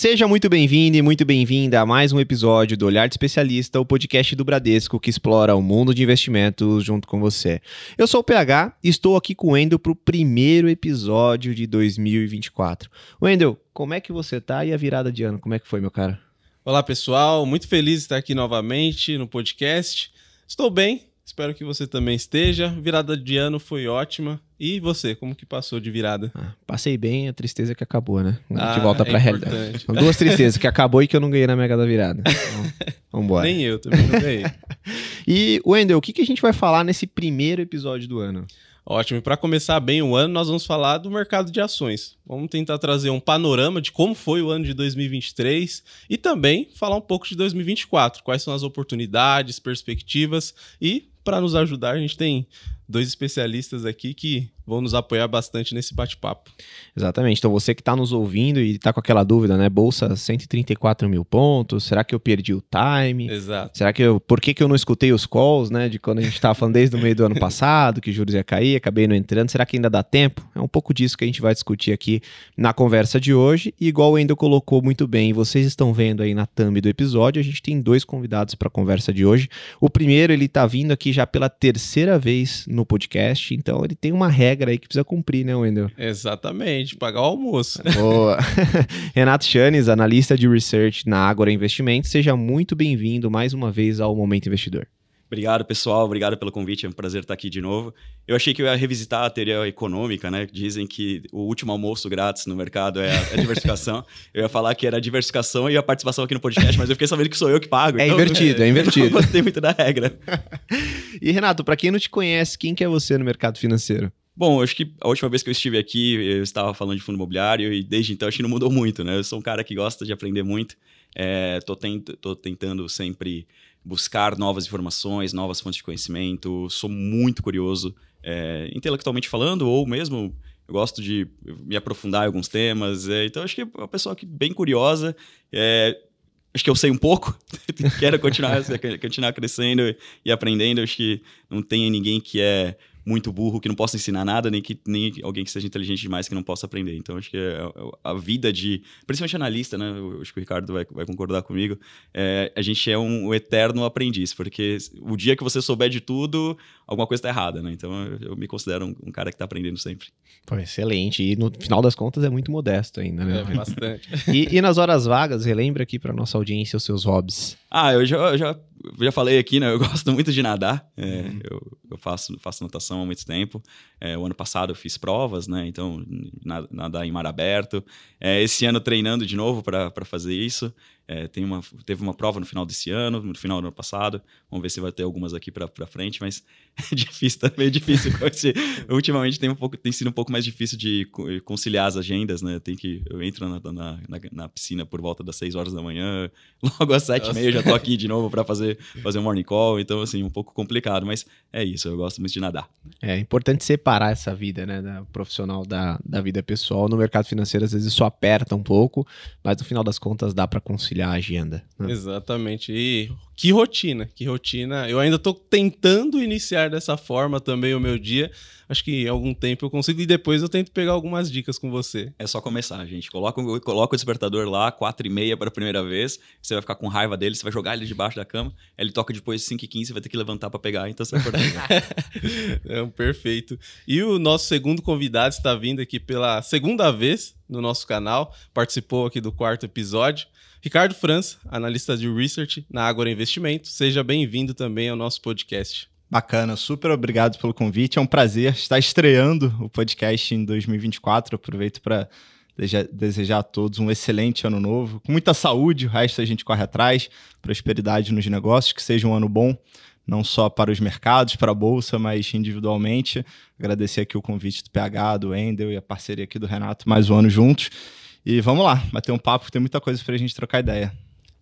Seja muito bem-vindo e muito bem-vinda a mais um episódio do Olhar de Especialista, o podcast do Bradesco que explora o mundo de investimentos junto com você. Eu sou o PH e estou aqui com o Wendel para o primeiro episódio de 2024. Wendel, como é que você tá e a virada de ano, como é que foi, meu cara? Olá, pessoal. Muito feliz de estar aqui novamente no podcast. Estou bem, espero que você também esteja. Virada de ano foi ótima. E você, como que passou de virada? Ah, passei bem, a tristeza que acabou, né? A gente Ah, volta é pra realidade. importante. São duas tristezas, que acabou e que eu não ganhei na Mega da Virada. Então, vambora. Nem eu também não ganhei. E, Wendel, o que, que a gente vai falar nesse primeiro episódio do ano? Ótimo. E para começar bem o ano, nós vamos falar do mercado de ações. Vamos tentar trazer um panorama de como foi o ano de 2023 e também falar um pouco de 2024. Quais são as oportunidades, perspectivas e para nos ajudar, a gente tem dois especialistas aqui que vão nos apoiar bastante nesse bate-papo. Exatamente. Então, você que está nos ouvindo e está com aquela dúvida, né? Bolsa 134 mil pontos, será que eu perdi o time? Exato. Será que eu. Por que, que eu não escutei os calls, né? De quando a gente estava falando desde o meio do ano passado, que juros ia cair, acabei não entrando. Será que ainda dá tempo? É um pouco disso que a gente vai discutir aqui na conversa de hoje. E igual o Endo colocou muito bem, vocês estão vendo aí na thumb do episódio, a gente tem dois convidados para a conversa de hoje. O primeiro, ele tá vindo aqui já pela terceira vez no podcast, então ele tem uma regra aí que precisa cumprir, né, Wendel? Exatamente, pagar o almoço. Boa. Renato Chanes, analista de research na Agora Investimentos, seja muito bem-vindo mais uma vez ao Momento Investidor. Obrigado, pessoal. Obrigado pelo convite. É um prazer estar aqui de novo. Eu achei que eu ia revisitar a teoria econômica, né? Dizem que o último almoço grátis no mercado é a, é diversificação. eu ia falar que era a diversificação e a participação aqui no podcast, mas eu fiquei sabendo que sou eu que pago. É então- invertido, é Eu invertido. não gostei muito da regra. E Renato, para quem não te conhece, quem que é você no mercado financeiro? Bom, acho que a última vez que eu estive aqui, eu estava falando de fundo imobiliário e desde então acho que não mudou muito, né? Eu sou um cara que gosta de aprender muito. É, tô, tent, tentando sempre buscar novas informações, novas fontes de conhecimento. Sou muito curioso, é, intelectualmente falando, ou mesmo eu gosto de me aprofundar em alguns temas. é, então acho que é uma pessoa que bem curiosa. é, acho que eu sei um pouco. Quero continuar, continuar crescendo e aprendendo. Acho que não tem ninguém que é muito burro que não possa ensinar nada, nem, que, nem alguém que seja inteligente demais que não possa aprender. Então, acho que é a vida de. Principalmente analista, né? Eu acho que o Ricardo vai, vai concordar comigo. É, a gente é um, um eterno aprendiz, porque o dia que você souber de tudo, alguma coisa está errada, né? Então, eu, eu me considero um, um cara que está aprendendo sempre. Pô, excelente. E no final das contas é muito modesto ainda, né? É, bastante. E, e nas horas vagas, relembra aqui para nossa audiência os seus hobbies. Ah, eu já, eu já, eu já falei aqui, né? Eu gosto muito de nadar. É, eu, eu faço, faço natação há muito tempo. É, o ano passado eu fiz provas, né? Então, na- nadar em mar aberto. É, esse ano treinando de novo para fazer isso. É, tem uma, teve uma prova no final desse ano, no final do ano passado. Vamos ver se vai ter algumas aqui para frente, mas é difícil, tá meio difícil. esse- ultimamente tem, um pouco, tem sido um pouco mais difícil de co- conciliar as agendas, né? Tem que, eu entro na, na, na, na piscina por volta das 6 horas da manhã, logo às 7 e meia eu já tô aqui de novo para fazer, fazer um morning call, então assim, um pouco complicado, mas é isso, eu gosto muito de nadar. É importante separar essa vida, né, da profissional da, da vida pessoal. No mercado financeiro, às vezes, isso aperta um pouco, mas no final das contas dá para conciliar a agenda. né? Exatamente. E que rotina, que rotina. Eu ainda tô tentando iniciar dessa forma também o meu dia. Acho que em algum tempo eu consigo e depois eu tento pegar algumas dicas com você. É só começar, gente. Coloca, o- coloca o despertador lá, 4 e meia para a primeira vez. Você vai ficar com raiva dele, você vai jogar ele debaixo da cama. Ele toca depois de 5 e 15, você vai ter que levantar para pegar, então você vai acordar. É um perfeito. E o nosso segundo convidado está vindo aqui pela segunda vez no nosso canal, participou aqui do quarto episódio. Ricardo França, analista de research na Agora Investimentos. Seja bem-vindo também ao nosso podcast. Bacana, super obrigado pelo convite. É um prazer estar estreando o podcast em 2024. Aproveito para desejar a todos um excelente ano novo, com muita saúde. O resto a gente corre atrás, prosperidade nos negócios, que seja um ano bom, não só para os mercados, para a bolsa, mas individualmente. Agradecer aqui o convite do PH, do Endel e a parceria aqui do Renato, mais um ano juntos. E vamos lá, bater um papo, tem muita coisa para a gente trocar ideia.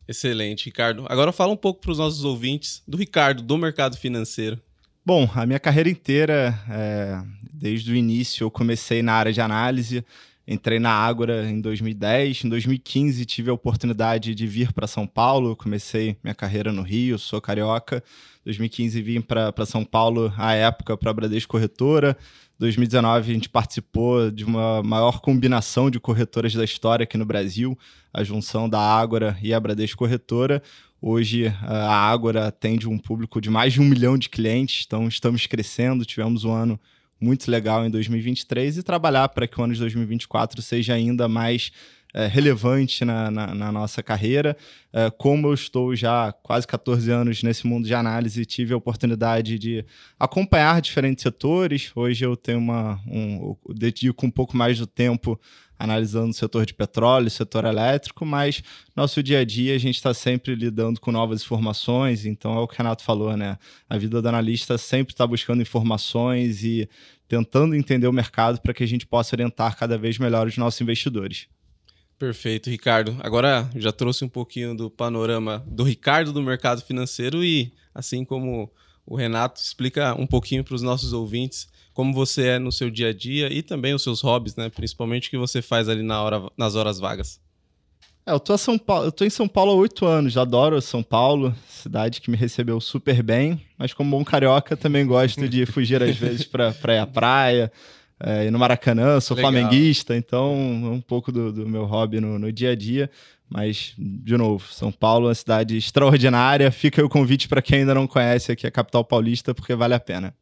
Excelente, Ricardo. Agora fala um pouco para os nossos ouvintes do Ricardo, do mercado financeiro. Bom, a minha carreira inteira, é, desde o início, eu comecei na área de análise. Entrei na Ágora em 2010. Em 2015 tive a oportunidade de vir para São Paulo. Comecei minha carreira no Rio, sou carioca. 2015 vim para São Paulo, à época, para a Bradesco Corretora. 2019 a gente participou de uma maior combinação de corretoras da história aqui no Brasil, a junção da Ágora e a Bradesco Corretora. Hoje a Ágora atende um público de mais de um milhão de clientes, então estamos crescendo, tivemos um ano muito legal em 2023 e trabalhar para que o ano de 2024 seja ainda mais é, relevante na, na, na, nossa carreira. É, como eu estou já quase 14 anos nesse mundo de análise, tive a oportunidade de acompanhar diferentes setores. Hoje eu tenho uma. Um, eu dedico um pouco mais do tempo analisando o setor de petróleo, setor elétrico, mas nosso dia a dia a gente está sempre lidando com novas informações, então é o que o Renato falou, né? A vida do analista sempre está buscando informações e tentando entender o mercado para que a gente possa orientar cada vez melhor os nossos investidores. Perfeito, Ricardo. Agora já trouxe um pouquinho do panorama do Ricardo do mercado financeiro e, assim como o Renato, explica um pouquinho para os nossos ouvintes como você é no seu dia a dia e também os seus hobbies, né? Principalmente o que você faz ali na hora, nas horas vagas. É, eu tô em São Paulo há oito anos, adoro São Paulo, cidade que me recebeu super bem, mas como bom carioca também gosto de fugir às vezes para à praia, é, no Maracanã, sou Legal. flamenguista, então é um pouco do, do meu hobby no, no, dia a dia. Mas, de novo, São Paulo é uma cidade extraordinária. Fica o convite para quem ainda não conhece aqui a capital paulista, porque vale a pena.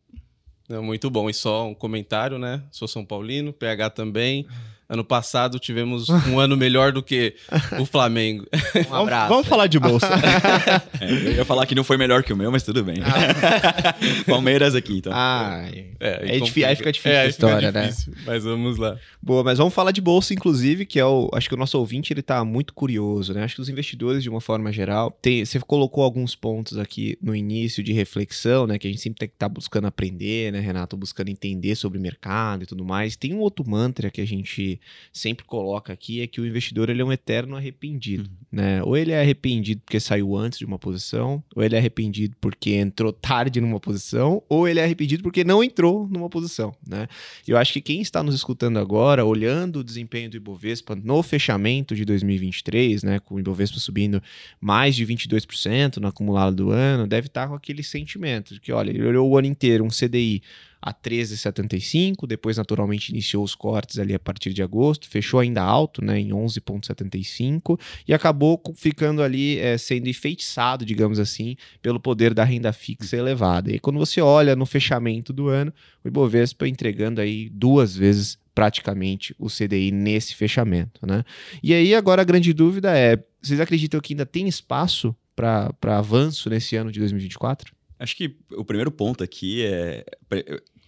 muito bom. E só um comentário, né? Sou São Paulino, PH também. Ano passado tivemos um ano melhor do que o Flamengo. Um abraço. Vamos, falar de bolsa. é, eu ia falar que não foi melhor que o meu, mas tudo bem. Ah. Palmeiras aqui, então. Ah, é, é difícil, aí fica difícil é, a história, né? difícil, né? Mas vamos lá. Boa, mas vamos falar de bolsa, inclusive, que é o. Acho que o nosso ouvinte ele tá muito curioso, né? Acho que os investidores, de uma forma geral, tem, você colocou alguns pontos aqui no início de reflexão, né? Que a gente sempre tem que estar tá buscando aprender, né, Renato? Buscando entender sobre o mercado e tudo mais. Tem um outro mantra que a gente sempre coloca aqui é que o investidor ele é um eterno arrependido, uhum. né? Ou ele é arrependido porque saiu antes de uma posição, ou ele é arrependido porque entrou tarde numa posição, ou ele é arrependido porque não entrou numa posição, né? Eu acho que quem está nos escutando agora, olhando o desempenho do Ibovespa no fechamento de 2023, né, com o Ibovespa subindo mais de 22% no acumulado do ano, deve estar com aquele sentimento de que, olha, ele olhou o ano inteiro um CDI a 13,75, depois naturalmente iniciou os cortes ali a partir de agosto, fechou ainda alto, né, em 11,75 e acabou ficando ali é, sendo enfeitiçado, digamos assim, pelo poder da renda fixa elevada. E quando você olha no fechamento do ano, o Ibovespa entregando aí duas vezes praticamente o CDI nesse fechamento, né? E aí agora a grande dúvida é, vocês acreditam que ainda tem espaço para avanço nesse ano de 2024? Acho que o primeiro ponto aqui é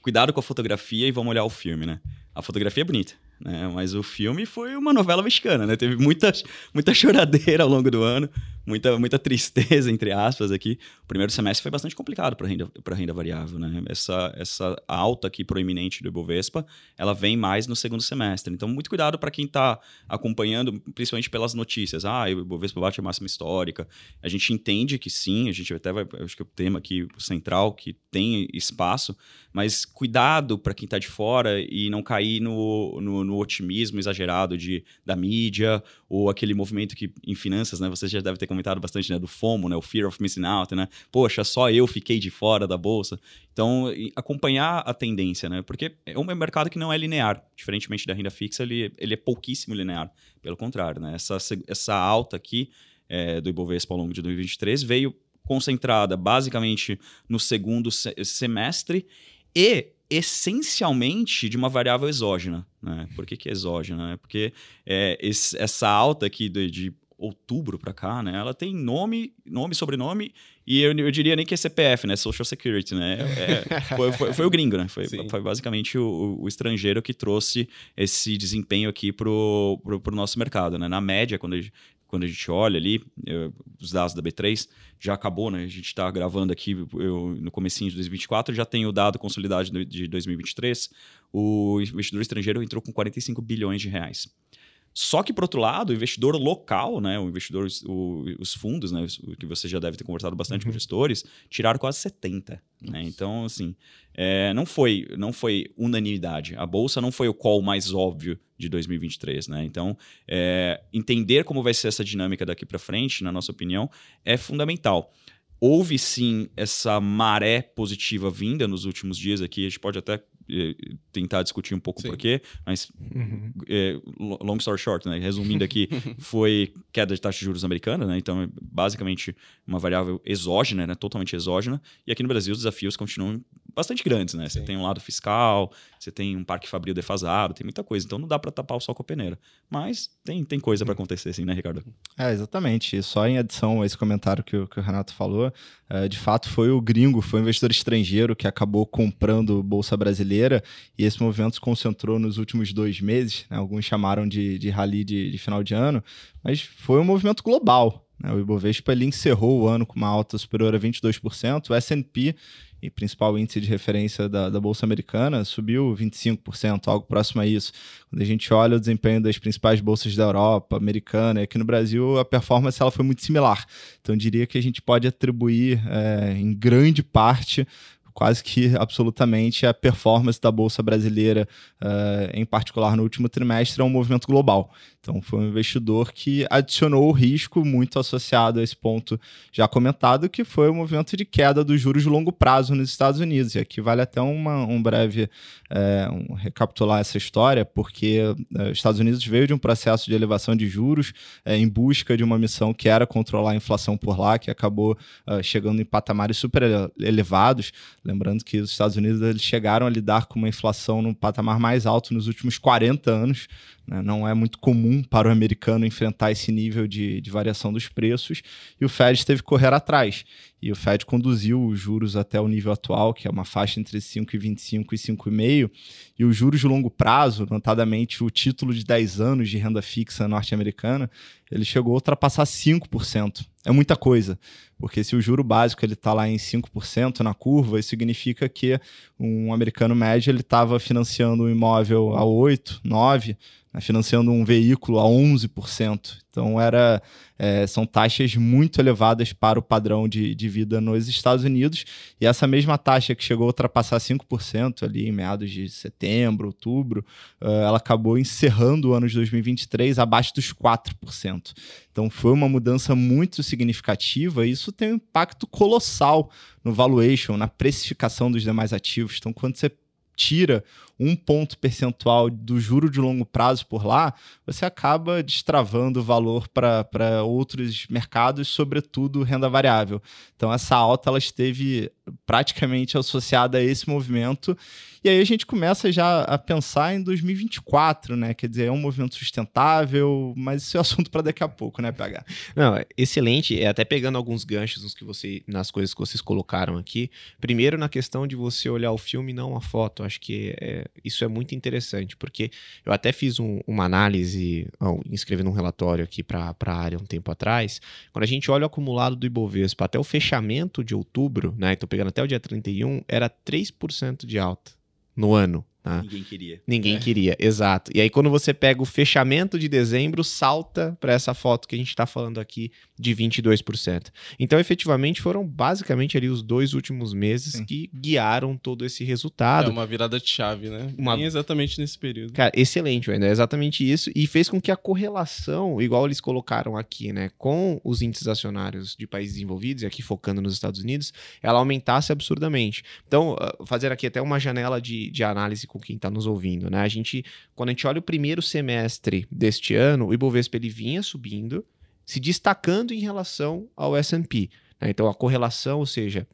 cuidado com a fotografia e vamos olhar o filme, né? A fotografia é bonita né? Mas o filme foi uma novela mexicana, né? Teve muita, muita choradeira ao longo do ano, muita, muita tristeza, entre aspas, aqui. O primeiro semestre foi bastante complicado para renda, a renda variável, né? Essa, essa alta aqui proeminente do Ibovespa, ela vem mais no segundo semestre. Então, muito cuidado para quem está acompanhando, principalmente pelas notícias. Ah, o Ibovespa bate a máxima histórica. A gente entende que sim, a gente até vai, acho que é o tema aqui central, que tem espaço, mas cuidado para quem está de fora e não cair no, no no otimismo exagerado de, da mídia, ou aquele movimento que em finanças, né, você já deve ter comentado bastante, né, do FOMO, né, o Fear of Missing Out, né? Poxa, só eu fiquei de fora da bolsa. Então, acompanhar a tendência, né? Porque é um mercado que não é linear, diferentemente da renda fixa, ele, ele é pouquíssimo linear. Pelo contrário, né? Essa, essa alta aqui é, do Ibovespa ao longo de 2023 veio concentrada basicamente no segundo semestre e essencialmente de uma variável exógena. Né? Por que, que é exógena? É porque é, esse, essa alta aqui de, de outubro para cá, né? Ela tem nome, nome, sobrenome e eu, eu diria nem que é CPF, né? Social Security, né? É, foi, foi, foi, o gringo, né? Foi, foi basicamente o, o, estrangeiro que trouxe esse desempenho aqui pro, pro, pro nosso mercado, né? Na média, quando a gente, quando a gente olha ali, eu, os dados da B3, já acabou, né? A gente está gravando aqui eu, no comecinho de 2024, já tem o dado consolidado de 2023. O investidor estrangeiro entrou com 45 bilhões de reais. Só que, por outro lado, o investidor local, né, o investidor, o, os fundos, né, que você já deve ter conversado bastante uhum. com gestores, tiraram quase 70. Né? Então, assim, é, não, foi, não foi unanimidade. A bolsa não foi o call mais óbvio de 2023. Né? Então, é, entender como vai ser essa dinâmica daqui para frente, na nossa opinião, é fundamental houve sim essa maré positiva vinda nos últimos dias aqui. A gente pode até tentar discutir um pouco o porquê, mas uhum. é, long story short, né, resumindo aqui, foi queda de taxa de juros americana, né, então é basicamente uma variável exógena, né, totalmente exógena, e aqui no Brasil os desafios continuam bastante grandes, né, você tem um lado fiscal, você tem um parque fabril defasado, tem muita coisa, então não dá para tapar o sol com a peneira, mas tem, tem coisa para acontecer sim, né, Ricardo? É, exatamente, só em adição a esse comentário que o, que o Renato falou, é, de fato foi o gringo, foi o investidor estrangeiro que acabou comprando Bolsa Brasileira e esse movimento se concentrou nos últimos dois meses, né? alguns chamaram de, de rally de, de, final de ano, mas foi um movimento global. Né? O Ibovespa ele encerrou o ano com uma alta superior a 22%, o S&P principal índice de referência da, da Bolsa Americana, subiu 25%, algo próximo a isso. Quando a gente olha o desempenho das principais bolsas da Europa, americana e aqui no Brasil, a performance ela foi muito similar. Então, diria que a gente pode atribuir, é, em grande parte, quase que absolutamente a performance da Bolsa Brasileira, uh, em particular no último trimestre, é um movimento global. Então, foi um investidor que adicionou o risco muito associado a esse ponto já comentado, que foi o movimento de queda dos juros de longo prazo nos Estados Unidos. E aqui vale até uma, um breve é, um, recapitular essa história, porque é, os Estados Unidos veio de um processo de elevação de juros é, em busca de uma missão que era controlar a inflação por lá, que acabou chegando em patamares super elevados. Lembrando que os Estados Unidos eles chegaram a lidar com uma inflação no patamar mais alto nos últimos 40 anos. Né? Não é muito comum para o americano enfrentar esse nível de, de variação dos preços e o Fed teve que correr atrás. E o Fed conduziu os juros até o nível atual, que é uma faixa entre 5,25 e 5,5, e os juros de longo prazo, notadamente o título de 10 anos de renda fixa norte-americana, ele chegou a ultrapassar 5%. É muita coisa, porque se o juro básico ele está lá em 5% na curva, isso significa que um americano médio ele estava financiando um imóvel a 8, 9, né, financiando um veículo a 11%. Então, era, é, são taxas muito elevadas para o padrão de, de vida nos Estados Unidos. E essa mesma taxa que chegou a ultrapassar 5% ali em meados de setembro, outubro, uh, ela acabou encerrando o ano de 2023 abaixo dos 4%. Então, foi uma mudança muito significativa e isso tem um impacto colossal no valuation, na precificação dos demais ativos. Então, quando você tira um ponto percentual do juro de longo prazo por lá, você acaba destravando o valor para outros mercados, sobretudo renda variável. Então, essa alta ela esteve praticamente associada a esse movimento. E aí a gente começa já a pensar em 2024, né? Quer dizer, é um movimento sustentável, mas isso é assunto para daqui a pouco, né, PH? Não, excelente. É até pegando alguns ganchos nos que você, nas coisas que vocês colocaram aqui. Primeiro, na questão de você olhar o filme, não a foto. Acho que é, isso é muito interessante, porque eu até fiz um, uma análise, escrevendo um relatório aqui para a área um tempo atrás. Quando a gente olha o acumulado do Ibovespa até o fechamento de outubro, né? Estou pegando até o dia 31, era 3% de alta no ano. Tá? Ninguém queria. Ninguém é. queria, exato. E aí, quando você pega o fechamento de dezembro, salta para essa foto que a gente está falando aqui de 22%. Então, efetivamente, foram basicamente ali os dois últimos meses Sim. que guiaram todo esse resultado. É uma virada de chave, né? Uma... Bem exatamente nesse período. Cara, excelente, é exatamente isso. E fez com que a correlação, igual eles colocaram aqui, né, com os índices acionários de países desenvolvidos, e aqui focando nos Estados Unidos, ela aumentasse absurdamente. Então, ah, fazer aqui até uma janela de, de análise com quem está nos ouvindo, né? A gente, quando a gente olha o primeiro semestre deste ano, o Ibovespa ele vinha subindo, se destacando em relação ao S&P. Né? Então a correlação, ou seja,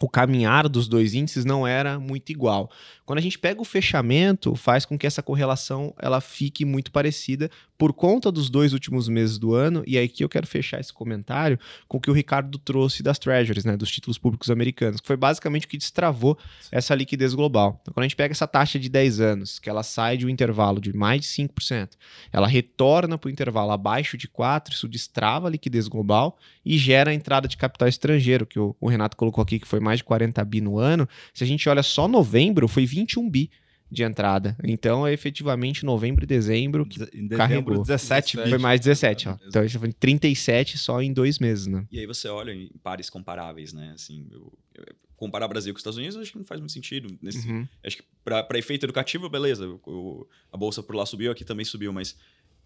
o caminhar dos dois índices não era muito igual. Quando a gente pega o fechamento, faz com que essa correlação ela fique muito parecida por conta dos dois últimos meses do ano, e aí que eu quero fechar esse comentário com o que o Ricardo trouxe das treasuries, né, dos títulos públicos americanos, que foi basicamente o que destravou essa liquidez global. Então, quando a gente pega essa taxa de 10 anos, que ela sai de um intervalo de mais de 5%, ela retorna para o intervalo abaixo de 4%, isso destrava a liquidez global e gera a entrada de capital estrangeiro, que o, o Renato colocou aqui, que foi mais de 40 bi no ano. Se a gente olha só novembro, foi 21 bi de entrada. Então, é efetivamente novembro e dezembro que Em dezembro, carregou. 17 foi mais 17, ó. Então, a gente de 37 só em dois meses, né? E aí você olha em pares comparáveis, né? Assim, eu- eu- comparar Brasil com os Estados Unidos, acho que não faz muito sentido. Nesse, Uhum. Acho que para efeito educativo, beleza. a bolsa por lá subiu, aqui também subiu, mas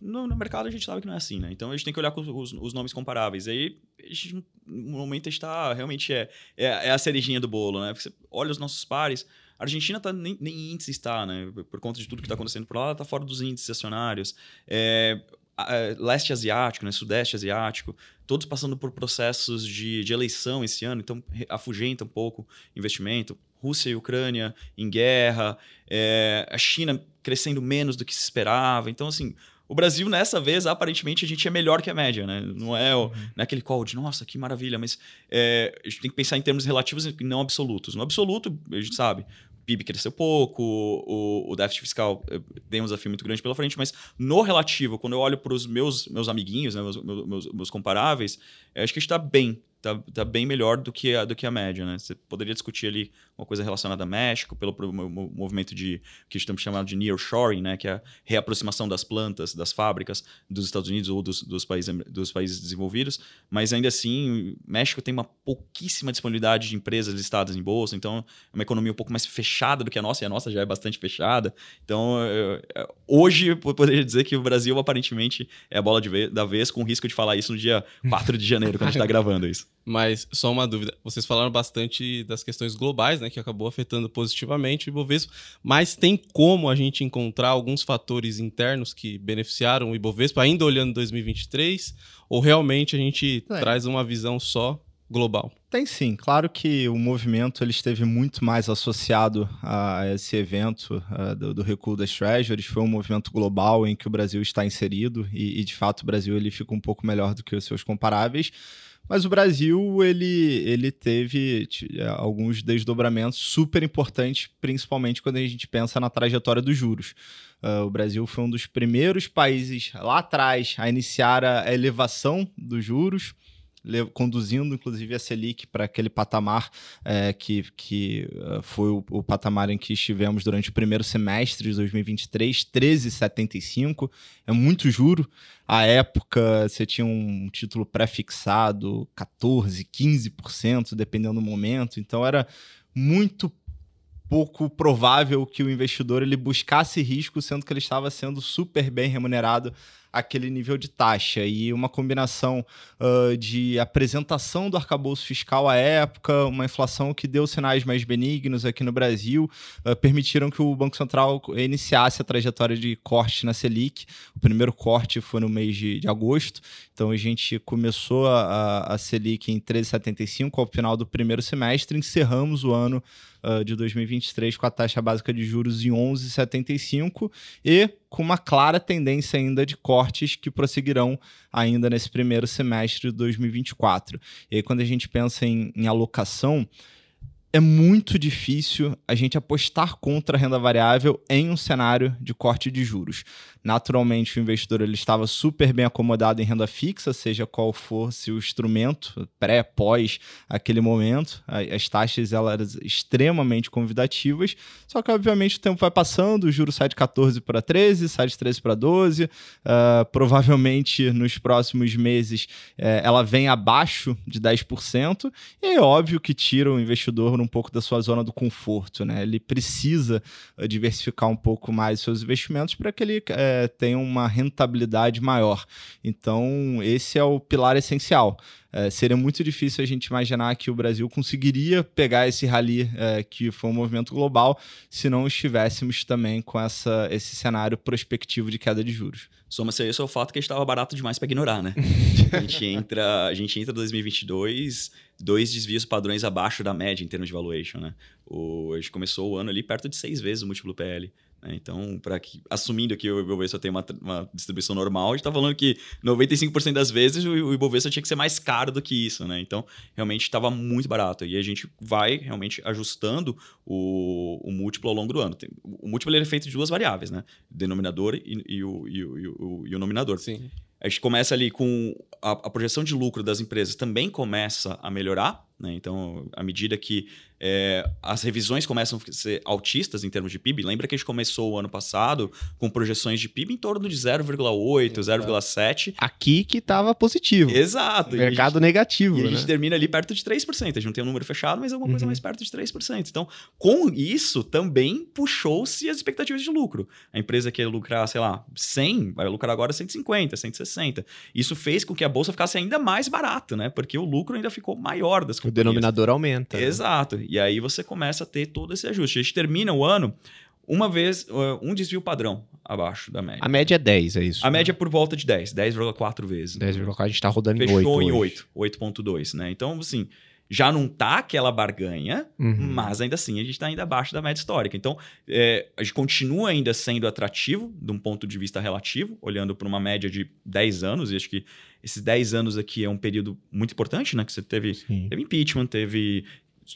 no, no mercado a gente sabe que não é assim, né? Então a gente tem que olhar com os, os- nomes comparáveis. Aí, a gente, no momento, a gente tá realmente é, é, é a cerejinha do bolo, né? Porque você olha os nossos pares. A Argentina tá, nem, nem em índice está, né? Por conta de tudo que está acontecendo por lá, ela tá fora dos índices acionários. É, a- leste asiático, né? Sudeste asiático, todos passando por processos de, de eleição esse ano, então afugenta um pouco investimento. Rússia e Ucrânia em guerra, é, a China crescendo menos do que se esperava. Então, assim, o Brasil, nessa vez, aparentemente, a gente é melhor que a média, né? Não é, o, não é aquele call de, nossa, que maravilha, mas é, a gente tem que pensar em termos relativos e não absolutos. No absoluto, a gente sabe, PIB cresceu pouco, o, o déficit fiscal eh, tem um desafio muito grande pela frente, mas no relativo, quando eu olho para os meus, meus amiguinhos, né, meus, meus, meus- comparáveis, acho que a gente está bem. Tá, tá bem melhor do que, a, do que a média, né? Você poderia discutir ali uma coisa relacionada a México, pelo movimento de que tem chamado de nearshoring, né? Que é a reaproximação das plantas, das fábricas dos Estados Unidos ou dos, dos, países, dos países desenvolvidos. Mas ainda assim, México tem uma pouquíssima disponibilidade de empresas listadas em bolsa, então é uma economia um pouco mais fechada do que a nossa, e a nossa já é bastante fechada. Então, hoje eu poderia dizer que o Brasil aparentemente é a bola de ve- da vez, com risco de falar isso no dia 4 de janeiro, quando a gente está gravando isso. Mas só uma dúvida. Vocês falaram bastante das questões globais, né? Que acabou afetando positivamente o Ibovespa. Mas tem como a gente encontrar alguns fatores internos que beneficiaram o Ibovespa, ainda olhando 2023? Ou realmente a gente Tem. traz uma visão só global? Tem sim, claro que o movimento ele esteve muito mais associado a esse evento ah, do, do recuo das treasuries. Foi um movimento global em que o Brasil está inserido e, e, de fato o Brasil ele fica um pouco melhor do que os seus comparáveis. Mas o Brasil ele, ele teve t- alguns desdobramentos super importantes, principalmente quando a gente pensa na trajetória dos juros. Ah, o Brasil foi um dos primeiros países lá atrás a iniciar a elevação dos juros conduzindo inclusive a Selic para aquele patamar eh, que, que eh, foi o, o patamar em que estivemos durante o primeiro semestre de 2023, 13,75. É muito juro. À época, você tinha um título pré-fixado, 14%, 15%, dependendo do momento. Então, era muito pouco provável que o investidor ele buscasse risco, sendo que ele estava sendo super bem remunerado aquele nível de taxa e uma combinação uh, de apresentação do arcabouço fiscal à época, uma inflação que deu sinais mais benignos aqui no Brasil, uh, permitiram que o Banco Central iniciasse a trajetória de corte na Selic. O primeiro corte foi no mês de, de agosto, então a gente começou a, a Selic em 13,75 ao final do primeiro semestre, encerramos o ano uh, de 2023 com a taxa básica de juros em 11,75 e com uma clara tendência ainda de cortes que prosseguirão ainda nesse primeiro semestre de 2024. E aí, quando a gente pensa em, em alocação, é muito difícil a gente apostar contra a renda variável em um cenário de corte de juros. Naturalmente, o investidor ele estava super bem acomodado em renda fixa, seja qual fosse o instrumento, pré, pós aquele momento. As taxas elas eram extremamente convidativas, só que obviamente o tempo vai passando, o juro sai de 14 para 13, sai de 13 para 12. ah, provavelmente nos próximos meses eh, ela vem abaixo de 10%, e é óbvio que tira o investidor um pouco da sua zona do conforto, né? Ele precisa eh, diversificar um pouco mais seus investimentos para que ele tenha uma rentabilidade maior. Então, esse é o pilar essencial. Eh, seria muito difícil a gente imaginar que o Brasil conseguiria pegar esse rally eh, que foi um movimento global se não estivéssemos também com essa, esse cenário prospectivo de queda de juros. Soma-se a isso ao fato que a gente estava barato demais para ignorar, né? a gente entra, a gente entra em 2022, dois desvios padrões abaixo da média em termos de valuation, né? O, a gente começou o ano ali perto de seis vezes o múltiplo PL. Né? Então, para que, assumindo que o Ibovespa tem uma, uma distribuição normal, a gente está falando que 95% das vezes o, o Ibovespa tinha que ser mais caro do que isso, né? Então, realmente estava muito barato. E a gente vai realmente ajustando o, o múltiplo ao longo do ano. Tem- o múltiplo ele é feito de duas variáveis, né? Denominador e, e o, e, o, e, o, e o nominador. Sim. A gente começa ali com a, a projeção de lucro das empresas também começa a melhorar Né? Então, à medida que é, as revisões começam a ser altistas em termos de PIB. Lembra que a gente começou o ano passado com projeções de PIB em torno de 0,8, 0,7. Aqui que estava positivo. Exato. Mercado gente, negativo. E né? a gente termina ali perto de 3%. A gente não tem um número fechado, mas alguma uhum. coisa mais perto de 3%. Então, com isso, também puxou-se as expectativas de lucro. A empresa que ia lucrar, sei lá, 100, vai lucrar agora 150, 160. Isso fez com que a bolsa ficasse ainda mais barata, né? Porque o lucro ainda ficou maior das. O denominador aumenta. Né? Exato. Né? E aí você começa a ter todo esse ajuste. A gente termina o ano uma vez, uh, um desvio padrão abaixo da média. A média é 10, é isso? A né? média é por volta de 10, 10,4 vezes. 10,4, a gente está rodando Fechou em 8 em 8, 8,2, né? Então, assim, já não tá aquela barganha, uhum. mas ainda assim a gente está ainda abaixo da média histórica. Então, é, a gente continua ainda sendo atrativo de um ponto de vista relativo, olhando para uma média de 10 anos, e acho que esses 10 anos aqui é um período muito importante, né? Que você teve, teve impeachment, teve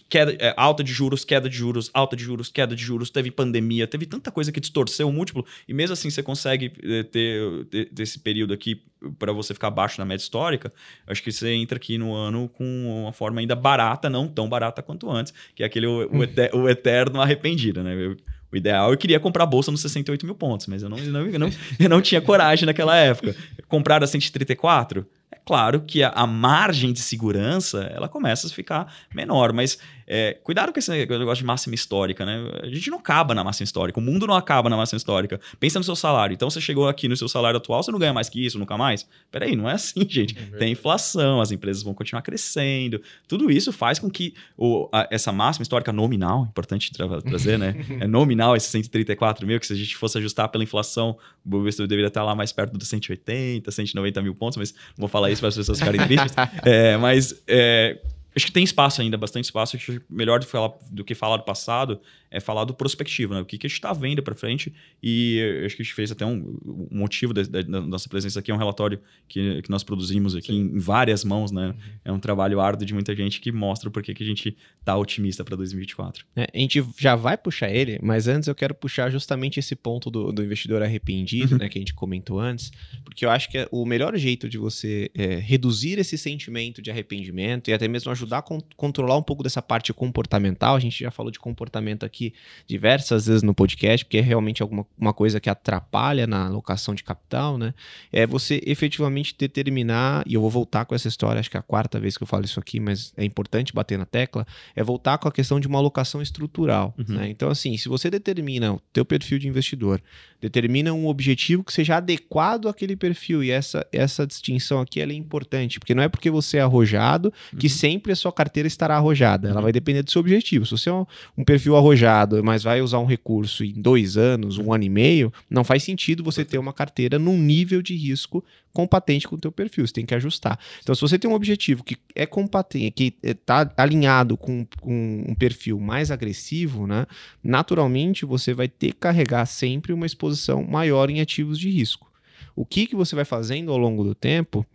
queda, é, alta de juros, queda de juros, alta de juros, queda de juros, teve pandemia, teve tanta coisa que distorceu o múltiplo, e mesmo assim você consegue é, ter, ter, ter esse período aqui para você ficar abaixo na média histórica, acho que você entra aqui no ano com uma forma ainda barata, não tão barata quanto antes, que é aquele o, o, o eterno arrependido, né? Eu, o ideal eu queria comprar a bolsa nos 68 mil pontos, mas eu não, eu não, eu não, eu não tinha coragem naquela época. Comprar a 134? Claro que a, a, margem de segurança ela começa a ficar menor, mas é, cuidado com esse negócio de máxima histórica, né? A gente não acaba na máxima histórica, o mundo não acaba na máxima histórica. Pensa no seu salário. Então você chegou aqui no seu salário atual, você não ganha mais que isso, nunca mais? Peraí, não é assim, gente. É Tem inflação, as empresas vão continuar crescendo. Tudo isso faz com que o, a, essa máxima histórica nominal, importante tra trazer, né? É nominal esse 134 mil, que se a gente fosse ajustar pela inflação, o Bovespa deveria estar lá mais perto dos 180, 190 mil pontos, mas não vou falar isso para as pessoas ficarem tristes. É, mas é, acho que tem espaço ainda, bastante espaço. Acho que melhor do que falar do, que falar do passado é falar do prospectivo, né? O que, que a gente está vendo para frente. E acho que a gente fez até um, um motivo da, da, nossa presença aqui, é um relatório que, que nós produzimos aqui em, em, várias mãos, né? Uhum. É um trabalho árduo de muita gente que mostra por que a gente está otimista para 2024. É, a gente já vai puxar ele, mas antes eu quero puxar justamente esse ponto do, do investidor arrependido, uhum. né? Que a gente comentou antes, porque eu acho que é o melhor jeito de você é, reduzir esse sentimento de arrependimento e até mesmo ajudar a con controlar um pouco dessa parte comportamental. A gente já falou de comportamento aqui aqui diversas vezes no podcast, porque é realmente alguma uma coisa que atrapalha na alocação de capital, né? É você efetivamente determinar, e eu vou voltar com essa história, acho que é a quarta vez que eu falo isso aqui, mas é importante bater na tecla, é voltar com a questão de uma alocação estrutural. Uhum. Né? Então, assim, se você determina o teu perfil de investidor, determina um objetivo que seja adequado àquele perfil, e essa, essa distinção aqui é importante, porque não é porque você é arrojado que uhum. sempre a sua carteira estará arrojada, ela uhum. vai depender do seu objetivo. Se você é um, um perfil arrojado, mas vai usar um recurso em dois anos, um ano e meio, não faz sentido você ter uma carteira num nível de risco compatente com o teu perfil, você tem que ajustar. Então, se você tem um objetivo que é compatente, que está alinhado com, com, um perfil mais agressivo, né, naturalmente você vai ter que carregar sempre uma exposição maior em ativos de risco. O que, que você vai fazendo ao longo do tempo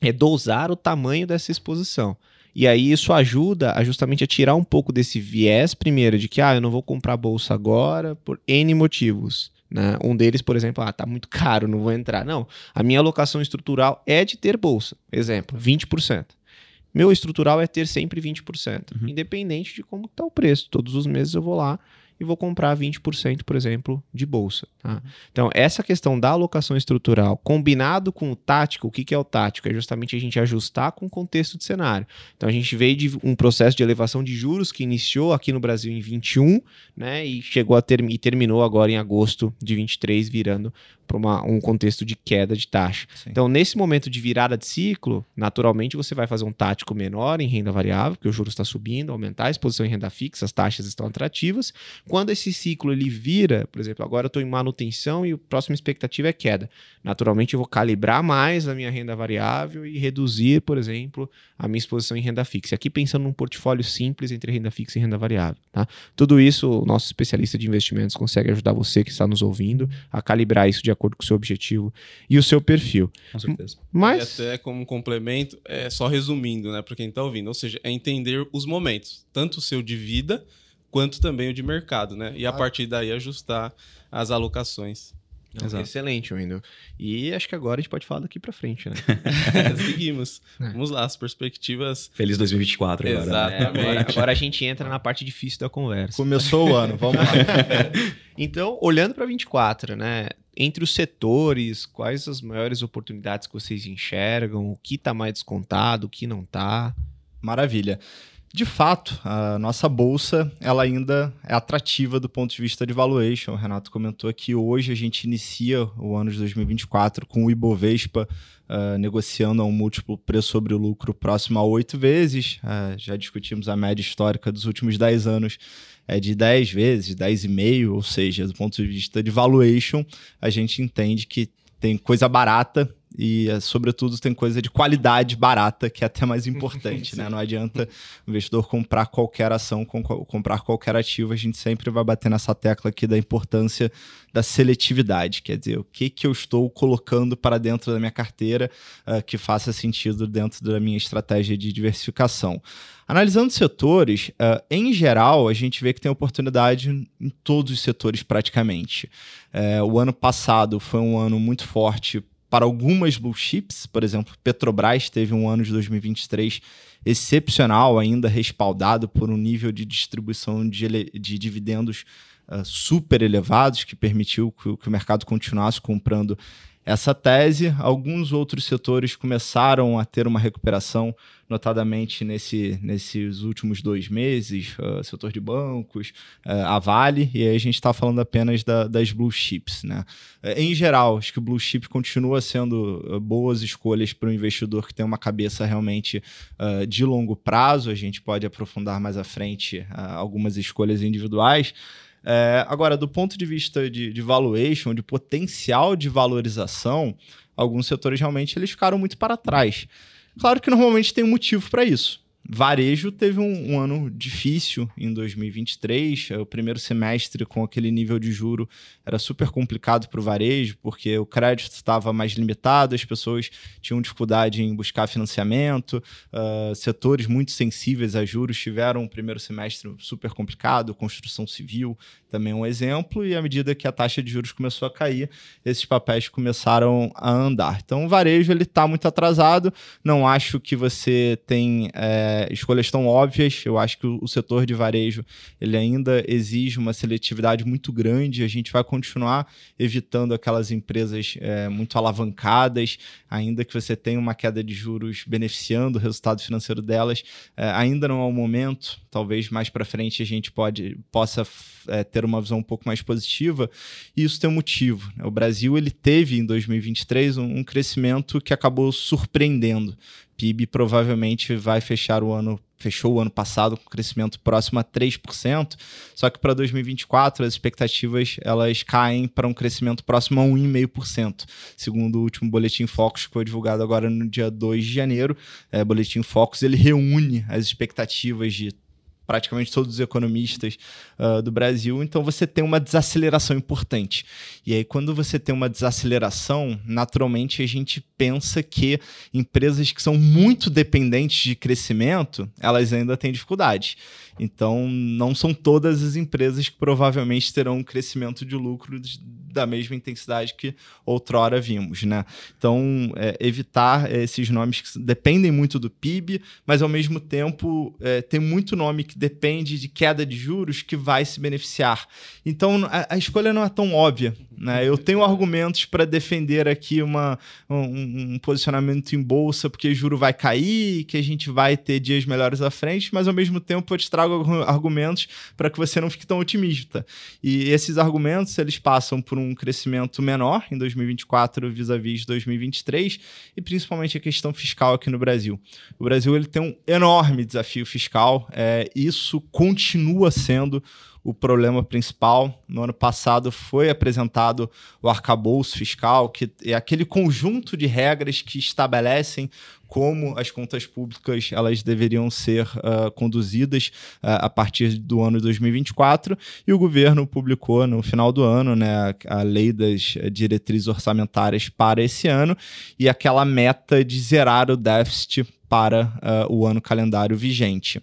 é dosar o tamanho dessa exposição. E aí isso ajuda a justamente a tirar um pouco desse viés, primeiro, de que ah, eu não vou comprar bolsa agora por N motivos. Né? Um deles, por exemplo, ah, tá muito caro, não vou entrar. Não, a minha alocação estrutural é de ter bolsa. Exemplo, 20%. Meu estrutural é ter sempre 20%, uhum. independente de como está o preço. Todos os meses eu vou lá e vou comprar 20%, por exemplo, de bolsa. Tá? Então, essa questão da alocação estrutural, combinado com o tático, o que, que é o tático? É justamente a gente ajustar com o contexto de cenário. Então, a gente veio de um processo de elevação de juros que iniciou aqui no Brasil em 21, né, e chegou a ter, e terminou agora em agosto de 23, virando para um contexto de queda de taxa. Sim. Então, nesse momento de virada de ciclo, naturalmente você vai fazer um tático menor em renda variável, porque o juros está subindo, aumentar a exposição em renda fixa, as taxas estão atrativas. Quando esse ciclo ele vira, por exemplo, agora eu estou em manutenção e a próxima expectativa é queda. Naturalmente eu vou calibrar mais a minha renda variável e reduzir, por exemplo, a minha exposição em renda fixa. Aqui pensando num portfólio simples entre renda fixa e renda variável. Tá? Tudo isso o nosso especialista de investimentos consegue ajudar você que está nos ouvindo a calibrar isso de acordo com o seu objetivo e o seu perfil. Com certeza. Mas... E até como complemento, é só resumindo, né, para quem está ouvindo, ou seja, é entender os momentos, tanto o seu de vida quanto também o de mercado, né? E a partir daí ajustar as alocações. Exato. Excelente, Wendel. E acho que agora a gente pode falar daqui para frente, né? Seguimos. É. Vamos lá, as perspectivas. Feliz 2024 agora. Exatamente. É, agora, agora, a gente entra na parte difícil da conversa. Começou o ano, vamos lá. então, olhando para 24, né? Entre os setores, quais as maiores oportunidades que vocês enxergam? O que está mais descontado, o que não está? Maravilha. De fato, a nossa bolsa ela ainda é atrativa do ponto de vista de valuation. O Renato comentou que hoje a gente inicia o ano de 2024 com o Ibovespa uh, negociando a um múltiplo preço sobre o lucro próximo a oito vezes. Uh, já discutimos a média histórica dos últimos 10 anos é de 10 vezes, 10,5, ou seja, do ponto de vista de valuation, a gente entende que tem coisa barata e, eh, sobretudo, tem coisa de qualidade barata, que é até mais importante, né? Não adianta o investidor comprar qualquer ação, comprar qualquer ativo, a gente sempre vai bater nessa tecla aqui da importância da seletividade, quer dizer, o que, que eu estou colocando para dentro da minha carteira uh, que faça sentido dentro da minha estratégia de diversificação. Analisando setores, uh, em geral, a gente vê que tem oportunidade em todos os setores praticamente. Uh, o ano passado foi um ano muito forte para algumas blue chips, por exemplo, Petrobras teve um ano de 2023 excepcional, ainda respaldado por um nível de distribuição de, de dividendos uh, super elevados, que permitiu que, que o mercado continuasse comprando essa tese. Alguns outros setores começaram a ter uma recuperação, notadamente nesse, nesses últimos dois meses, uh, setor de bancos, uh, a Vale, e aí a gente está falando apenas da, das blue chips. Né? Uh, em geral, acho que o blue chip continua sendo boas escolhas para o investidor que tem uma cabeça realmente de longo prazo. A gente pode aprofundar mais à frente algumas escolhas individuais. É, agora, do ponto de vista de, de valuation, de potencial de valorização, alguns setores realmente eles ficaram muito para trás. Claro que normalmente tem um motivo para isso. Varejo teve um, um, ano difícil em 2023. O primeiro semestre, com aquele nível de juro, era super complicado para o varejo, porque o crédito estava mais limitado, as pessoas tinham dificuldade em buscar financiamento, uh, setores muito sensíveis a juros tiveram um primeiro semestre super complicado, construção civil também é um exemplo, e à medida que a taxa de juros começou a cair, esses papéis começaram a andar. Então, o varejo ele está muito atrasado, não acho que você tem. É, escolhas tão óbvias. Eu acho que o, o, setor de varejo ele ainda exige uma seletividade muito grande. A gente vai continuar evitando aquelas empresas é, muito alavancadas, ainda que você tenha uma queda de juros beneficiando o resultado financeiro delas. É, ainda não é o momento. Talvez mais para frente a gente pode, possa é, ter uma visão um pouco mais positiva. E isso tem um motivo. Né? O Brasil ele teve em 2023 um, um crescimento que acabou surpreendendo. PIB provavelmente vai fechar o ano, fechou o ano passado com crescimento próximo a 3%, só que para 2024 as expectativas elas caem para um crescimento próximo a 1,5%, segundo o último boletim Focus que foi divulgado agora no dia 2 de janeiro. É, boletim Focus ele reúne as expectativas de praticamente todos os economistas uh, do Brasil, então você tem uma desaceleração importante. E aí, quando você tem uma desaceleração, naturalmente a gente pensa que empresas que são muito dependentes de crescimento, elas ainda têm dificuldade. Então, não são todas as empresas que provavelmente terão um crescimento de lucro da mesma intensidade que outrora vimos, né? Então, é, evitar esses nomes que dependem muito do PIB, mas ao mesmo tempo é, tem muito nome que depende de queda de juros que vai se beneficiar. Então, a, a escolha não é tão óbvia, né? Eu tenho argumentos para defender aqui uma, um, um posicionamento em bolsa, porque juro vai cair, que a gente vai ter dias melhores à frente, mas ao mesmo tempo eu te trago argumentos para que você não fique tão otimista. E esses argumentos, eles passam por um crescimento menor em 2024 vis-à-vis 2023 e principalmente a questão fiscal aqui no Brasil. O Brasil ele tem um enorme desafio fiscal, é, isso continua sendo o problema principal. No ano passado foi apresentado o arcabouço fiscal, que é aquele conjunto de regras que estabelecem como as contas públicas elas deveriam ser uh, conduzidas uh, a partir do ano 2024 e o governo publicou no final do ano né, a, lei das diretrizes orçamentárias para esse ano e aquela meta de zerar o déficit para uh, o ano calendário vigente.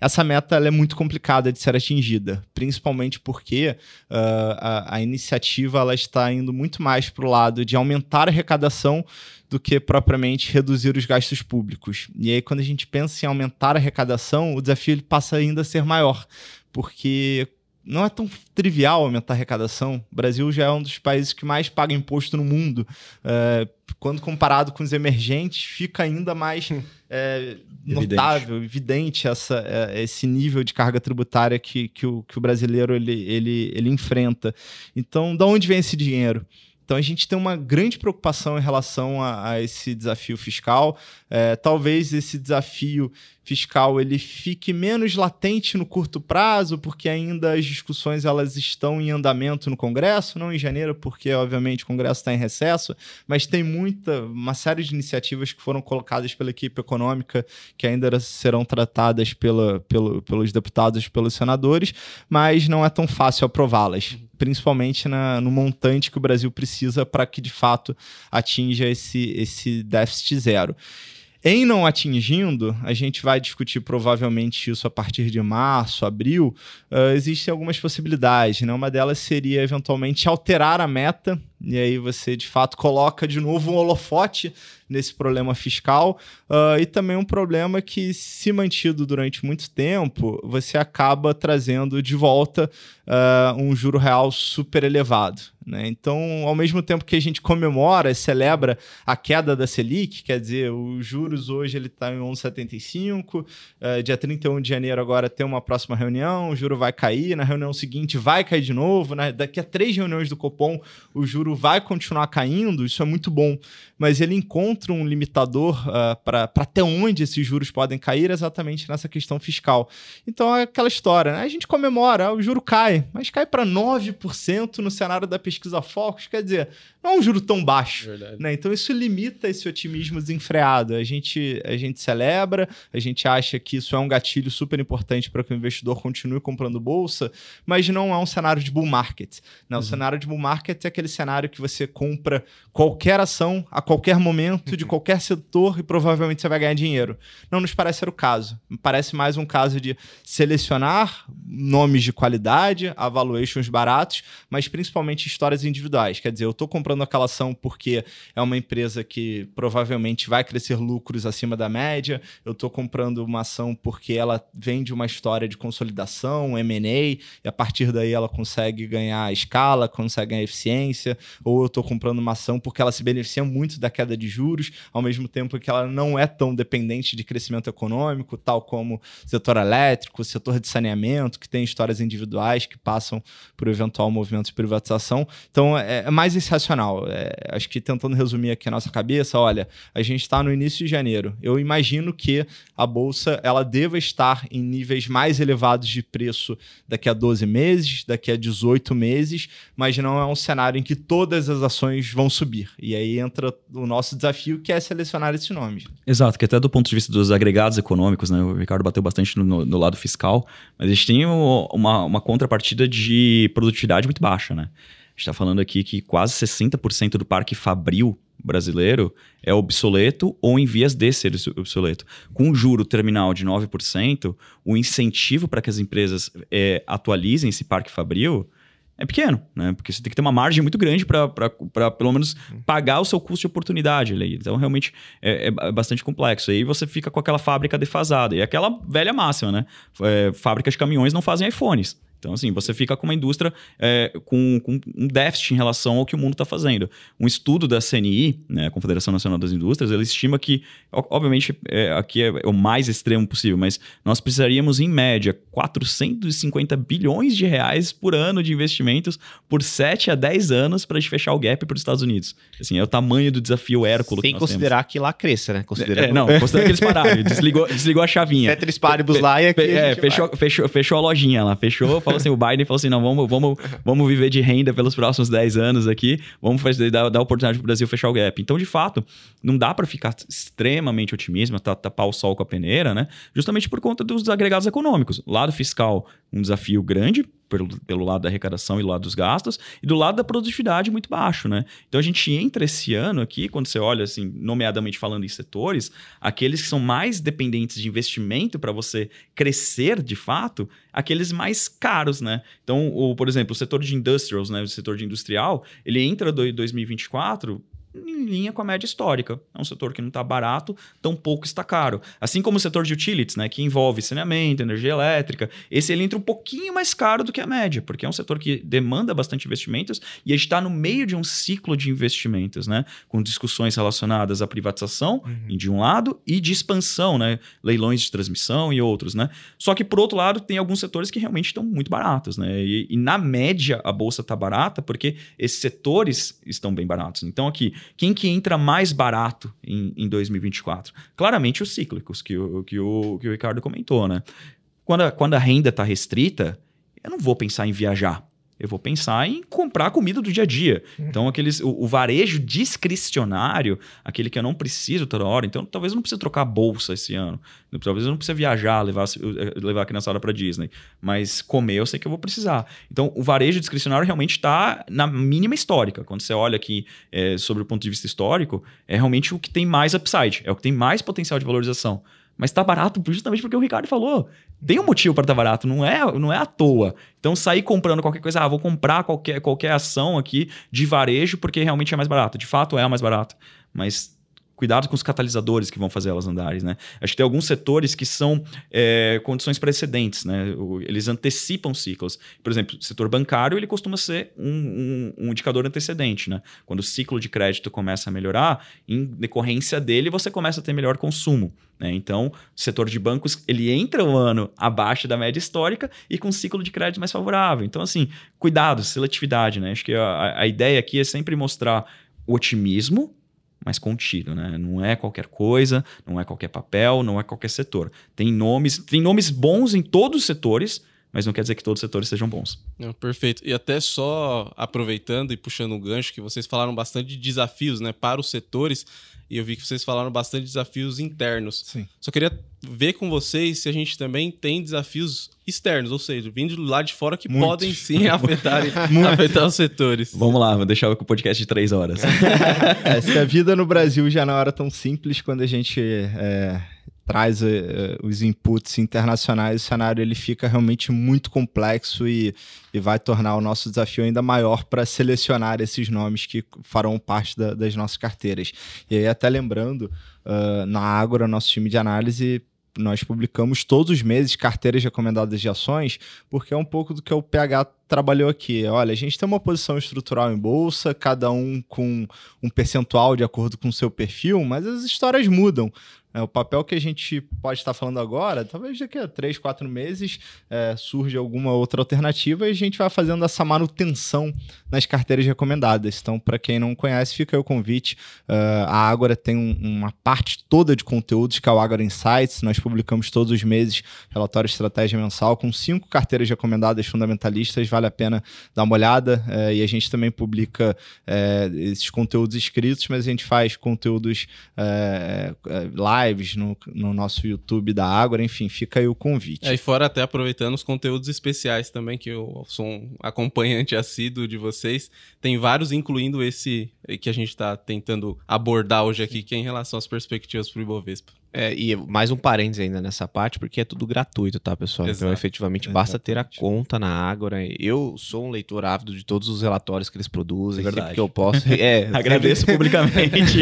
Essa meta é muito complicada de ser atingida, principalmente porque uh, a, a, iniciativa ela está indo muito mais para o lado de aumentar a arrecadação do que propriamente reduzir os gastos públicos. E aí, quando a gente pensa em aumentar a arrecadação, o desafio ele passa ainda a ser maior, porque não é tão trivial aumentar a arrecadação. O Brasil já é um dos países que mais paga imposto no mundo. É, quando comparado com os emergentes, fica ainda mais é, notável, evidente essa, é, esse nível de carga tributária que, que, o, que o brasileiro ele, ele, ele enfrenta. Então, de onde vem esse dinheiro? Então a gente tem uma grande preocupação em relação a, a esse desafio fiscal. É, talvez esse desafio fiscal ele fique menos latente no curto prazo, porque ainda as discussões elas estão em andamento no Congresso, não em janeiro, porque obviamente o Congresso está em recesso, mas tem muita, uma série de iniciativas que foram colocadas pela equipe econômica que ainda serão tratadas pela, pelo, pelos deputados pelos senadores, mas não é tão fácil aprová-las, principalmente na, no montante que o Brasil precisa para que de fato atinja esse, esse déficit zero. Em não atingindo, a gente vai discutir provavelmente isso a partir de março, abril. Uh, existem algumas possibilidades. Né? Uma delas seria eventualmente alterar a meta e aí você de fato coloca de novo um holofote nesse problema fiscal uh, e também um problema que, se mantido durante muito tempo, você acaba trazendo de volta uh, um juro real super elevado. Né? Então, ao mesmo tempo que a gente comemora e celebra a queda da Selic, quer dizer, os juros hoje ele está em 11,75, uh, dia 31 de janeiro agora tem uma próxima reunião, o juro vai cair, na reunião seguinte vai cair de novo, né? daqui a três reuniões do Copom o juro vai continuar caindo, isso é muito bom, mas ele encontra um limitador uh, para até onde esses juros podem cair exatamente nessa questão fiscal. Então é aquela história, né? A gente comemora, o juro cai, mas cai para 9% no cenário da pesquisa Focus, quer dizer, não é um juro tão baixo. Né? Então isso limita esse otimismo desenfreado. A gente, a gente celebra, a gente acha que isso é um gatilho super importante para que o investidor continue comprando bolsa, mas não é um cenário de bull market. Né? O uhum. cenário de bull market é aquele cenário que você compra qualquer ação a qualquer momento, de qualquer setor, e provavelmente você vai ganhar dinheiro. Não nos parece ser o caso. Parece mais um caso de selecionar nomes de qualidade, valuations baratos, mas principalmente histórias individuais. Quer dizer, eu estou comprando aquela ação porque é uma empresa que provavelmente vai crescer lucros acima da média, eu estou comprando uma ação porque ela vende uma história de consolidação, M&A, e a partir daí ela consegue ganhar escala, consegue ganhar eficiência, ou eu estou comprando uma ação porque ela se beneficia muito da queda de juros, ao mesmo tempo que ela não é tão dependente de crescimento econômico, tal como setor elétrico, setor de saneamento, que tem histórias individuais que passam por eventual movimento de privatização. Então, é, é mais esse racional. É, acho que tentando resumir aqui a nossa cabeça, olha, a gente está no início de janeiro. Eu imagino que a bolsa ela deva estar em níveis mais elevados de preço daqui a 12 meses, daqui a 18 meses, mas não é um cenário em que todas as ações vão subir. E aí entra o nosso desafio, que é selecionar esses nomes. Exato, que até do ponto de vista dos agregados econômicos, né? O Ricardo bateu bastante no, no lado fiscal, mas a gente tem uma, uma contrapartida de produtividade muito baixa, né? A gente está falando aqui que quase 60% do parque fabril brasileiro é obsoleto ou em vias de ser obsoleto. Com um juro terminal de 9%, o incentivo para que as empresas é, atualizem esse parque fabril é pequeno, né? Porque você tem que ter uma margem muito grande para pelo menos pagar o seu custo de oportunidade ali. Então, realmente é, é, bastante complexo. Aí você fica com aquela fábrica defasada. E aquela velha máxima, né? É, fábricas de caminhões não fazem iPhones. Então, assim, você fica com uma indústria é, com, com, um déficit em relação ao que o mundo está fazendo. Um estudo da CNI, né, a Confederação Nacional das Indústrias, ele estima que, obviamente, é, aqui é, é, o mais extremo possível, mas nós precisaríamos, em média, 450 bilhões de reais por ano de investimentos por 7 a 10 anos para a gente fechar o gap para os Estados Unidos. Assim, é o tamanho do desafio Hércules. Sem que considerar temos. que lá cresça, né? Considera... É, não, considerar que eles pararam. desligou, desligou a chavinha. Petrus Paribus lá e aqui. É, fechou, fechou, fechou a lojinha lá, fechou, falou falou assim, o Biden falou assim, não, vamos, vamos, vamos viver de renda pelos próximos 10 anos aqui, vamos fazer, dar, dar oportunidade para o Brasil fechar o gap. Então, de fato, não dá para ficar extremamente otimismo, tapar o sol com a peneira, né? Justamente por conta dos agregados econômicos. Lado fiscal, um desafio grande, pelo, pelo lado da arrecadação e do lado dos gastos, e do lado da produtividade muito baixo, né? Então a gente entra esse ano aqui, quando você olha, assim, nomeadamente falando em setores, aqueles que são mais dependentes de investimento para você crescer de fato, aqueles mais caros, né? Então, o, por exemplo, o setor de industrials, né? O setor de industrial, ele entra em 2024 em linha com a média histórica. É um setor que não está barato, tão pouco está caro. Assim como o setor de utilities, né, que envolve saneamento, energia elétrica, esse ele entra um pouquinho mais caro do que a média, porque é um setor que demanda bastante investimentos e a gente está no meio de um ciclo de investimentos, né, com discussões relacionadas à privatização, uhum. de um lado, e de expansão, né, leilões de transmissão e outros, né. Só que, por outro lado, tem alguns setores que realmente estão muito baratos, né, e, e na média a bolsa está barata porque esses setores estão bem baratos. Então, aqui, quem que entra mais barato em, em 2024? Claramente os cíclicos, que o, que o, que o Ricardo comentou, né? Quando a, quando a renda está restrita, eu não vou pensar em viajar. Eu vou pensar em comprar comida do dia a dia. Uhum. Então, aqueles, o, o, varejo discricionário, aquele que eu não preciso toda hora. Então, talvez eu não precise trocar bolsa esse ano. Talvez eu não precise viajar, levar, levar a criançada para Disney. Mas comer eu sei que eu vou precisar. Então, o varejo discricionário realmente está na mínima histórica. Quando você olha aqui é, sobre o ponto de vista histórico, é realmente o que tem mais upside, é o que tem mais potencial de valorização mas tá barato justamente porque o Ricardo falou. Tem um motivo para tá barato, não é, não é à toa. Então sair comprando qualquer coisa, ah, vou comprar qualquer, qualquer ação aqui de varejo porque realmente é mais barato. De fato é mais barato, mas cuidado com os catalisadores que vão fazer elas andarem, né? Acho que tem alguns setores que são é, condições precedentes, né? Eles antecipam ciclos. Por exemplo, o setor bancário ele costuma ser um, um, um, indicador antecedente, né? Quando o ciclo de crédito começa a melhorar, em decorrência dele você começa a ter melhor consumo. Né? Então, o setor de bancos ele entra o ano abaixo da média histórica e com um ciclo de crédito mais favorável. Então, assim, cuidado, seletividade, né? Acho que a, a ideia aqui é sempre mostrar otimismo mais contido, né? Não é qualquer coisa, não é qualquer papel, não é qualquer setor. Tem nomes, tem nomes bons em todos os setores, mas não quer dizer que todos os setores sejam bons. Não, perfeito. E até só aproveitando e puxando um gancho, que vocês falaram bastante de desafios né, para os setores, e eu vi que vocês falaram bastante de desafios internos. Sim. Só queria ver com vocês se a gente também tem desafios externos, ou seja, vindo lá de fora que Muitos. podem sim afetar, afetar os setores. Vamos lá, vou deixar com o podcast de três horas. é, se a vida no Brasil já não era tão simples quando a gente é, traz uh, os inputs internacionais, o cenário ele fica realmente muito complexo e, e vai tornar o nosso desafio ainda maior para selecionar esses nomes que farão parte da, das nossas carteiras. E aí, até lembrando, uh, na Ágora, nosso time de análise nós publicamos todos os meses carteiras recomendadas de ações, porque é um pouco do que o PH trabalhou aqui. Olha, a gente tem uma posição estrutural em bolsa, cada um com um percentual de acordo com o seu perfil, mas as histórias mudam. É, o papel que a gente pode estar falando agora, talvez daqui a três, quatro meses é, surge alguma outra alternativa e a gente vai fazendo essa manutenção nas carteiras recomendadas. Então, para quem não conhece, fica aí o convite. Uh, a Ágora tem um, uma parte toda de conteúdos que é o Ágora Insights. Nós publicamos todos os meses relatório estratégia mensal com cinco carteiras recomendadas fundamentalistas. Vale a pena dar uma olhada. Uh, e a gente também publica uh, esses conteúdos escritos, mas a gente faz conteúdos live lives no, no nosso YouTube da Ágora, enfim, fica aí o convite. É, e fora até aproveitando os conteúdos especiais também, que eu sou um acompanhante assíduo de vocês, tem vários, incluindo esse que a gente está tentando abordar hoje aqui, que é em relação às perspectivas para o Ibovespa. É, e mais um parênteses ainda nessa parte, porque é tudo gratuito, tá, pessoal? Então, Exato. Então, efetivamente, basta ter a conta na Ágora. Eu sou um leitor ávido de todos os relatórios que eles produzem, é que eu posso. É, Agradeço sempre... publicamente.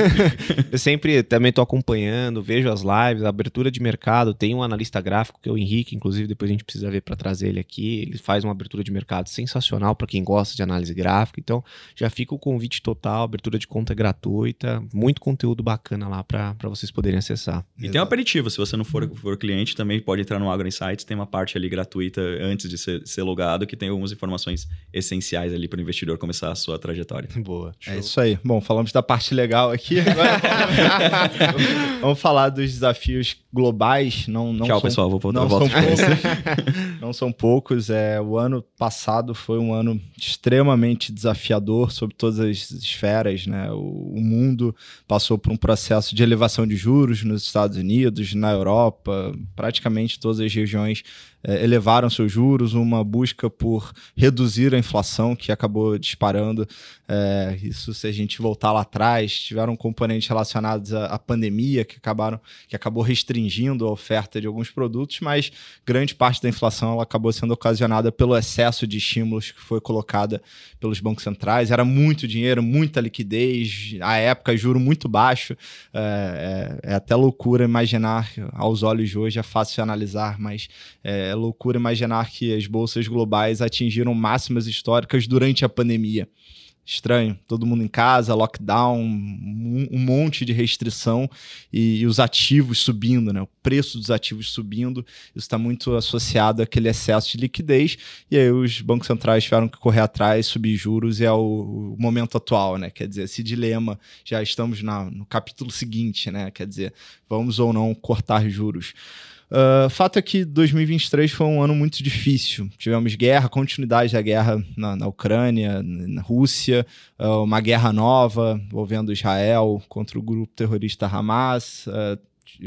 eu sempre também estou acompanhando, vejo as lives, a abertura de mercado. Tem um analista gráfico, que é o Henrique, inclusive, depois a gente precisa ver para trazer ele aqui. Ele faz uma abertura de mercado sensacional para quem gosta de análise gráfica. Então, já fica o convite total, abertura de conta gratuita, muito conteúdo bacana lá para vocês poderem acessar. E tem um aperitivo, se você não for, for cliente, também pode entrar no Agro Insights, tem uma parte ali gratuita antes de ser, ser logado, que tem algumas informações essenciais ali para o investidor começar a sua trajetória. Boa. Show. É isso aí. Bom, falamos da parte legal aqui. Vamos falar dos desafios globais. Não, não Tchau, são, pessoal. Vou voltar. Não, são poucos, não são poucos. É, o ano passado foi um ano extremamente desafiador sobre todas as esferas. Né? O, o mundo passou por um processo de elevação de juros nos Estados Unidos, na Europa, praticamente todas as regiões elevaram seus juros, uma busca por reduzir a inflação que acabou disparando. É, isso, se a gente voltar lá atrás, tiveram componentes relacionados à, à, pandemia que acabaram, que acabou restringindo a oferta de alguns produtos, mas grande parte da inflação ela acabou sendo ocasionada pelo excesso de estímulos que foi colocada pelos bancos centrais. Era muito dinheiro, muita liquidez, à época juro muito baixo. É, é, é até loucura imaginar aos olhos de hoje, é fácil analisar, mas é, é loucura imaginar que as bolsas globais atingiram máximas históricas durante a pandemia. Estranho, todo mundo em casa, lockdown, um, um monte de restrição e, e, os ativos subindo, né? o preço dos ativos subindo. Isso está muito associado àquele excesso de liquidez. E aí os bancos centrais tiveram que correr atrás, subir juros, e é o, o momento atual, né? Quer dizer, esse dilema, já estamos na, no capítulo seguinte, né? Quer dizer, vamos ou não cortar juros. Uh, fato é que 2023 foi um ano muito difícil. Tivemos guerra, continuidade da guerra na, na Ucrânia, na Rússia, uh, uma guerra nova envolvendo Israel contra o grupo terrorista Hamas. Uh,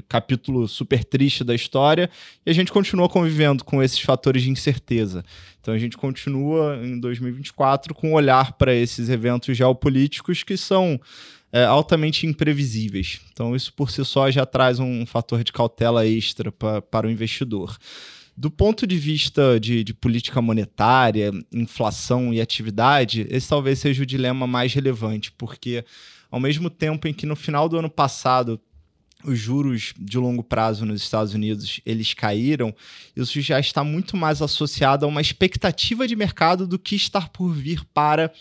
capítulo super triste da história, e a gente continua convivendo com esses fatores de incerteza. Então a gente continua em 2024 com um olhar para esses eventos geopolíticos que são é, altamente imprevisíveis. Então, isso por si só já traz um fator de cautela extra pra, para o investidor. Do ponto de vista de, de, política monetária, inflação e atividade, esse talvez seja o dilema mais relevante, porque ao mesmo tempo em que no final do ano passado os juros de longo prazo nos Estados Unidos eles caíram, isso já está muito mais associado a uma expectativa de mercado do que estar por vir para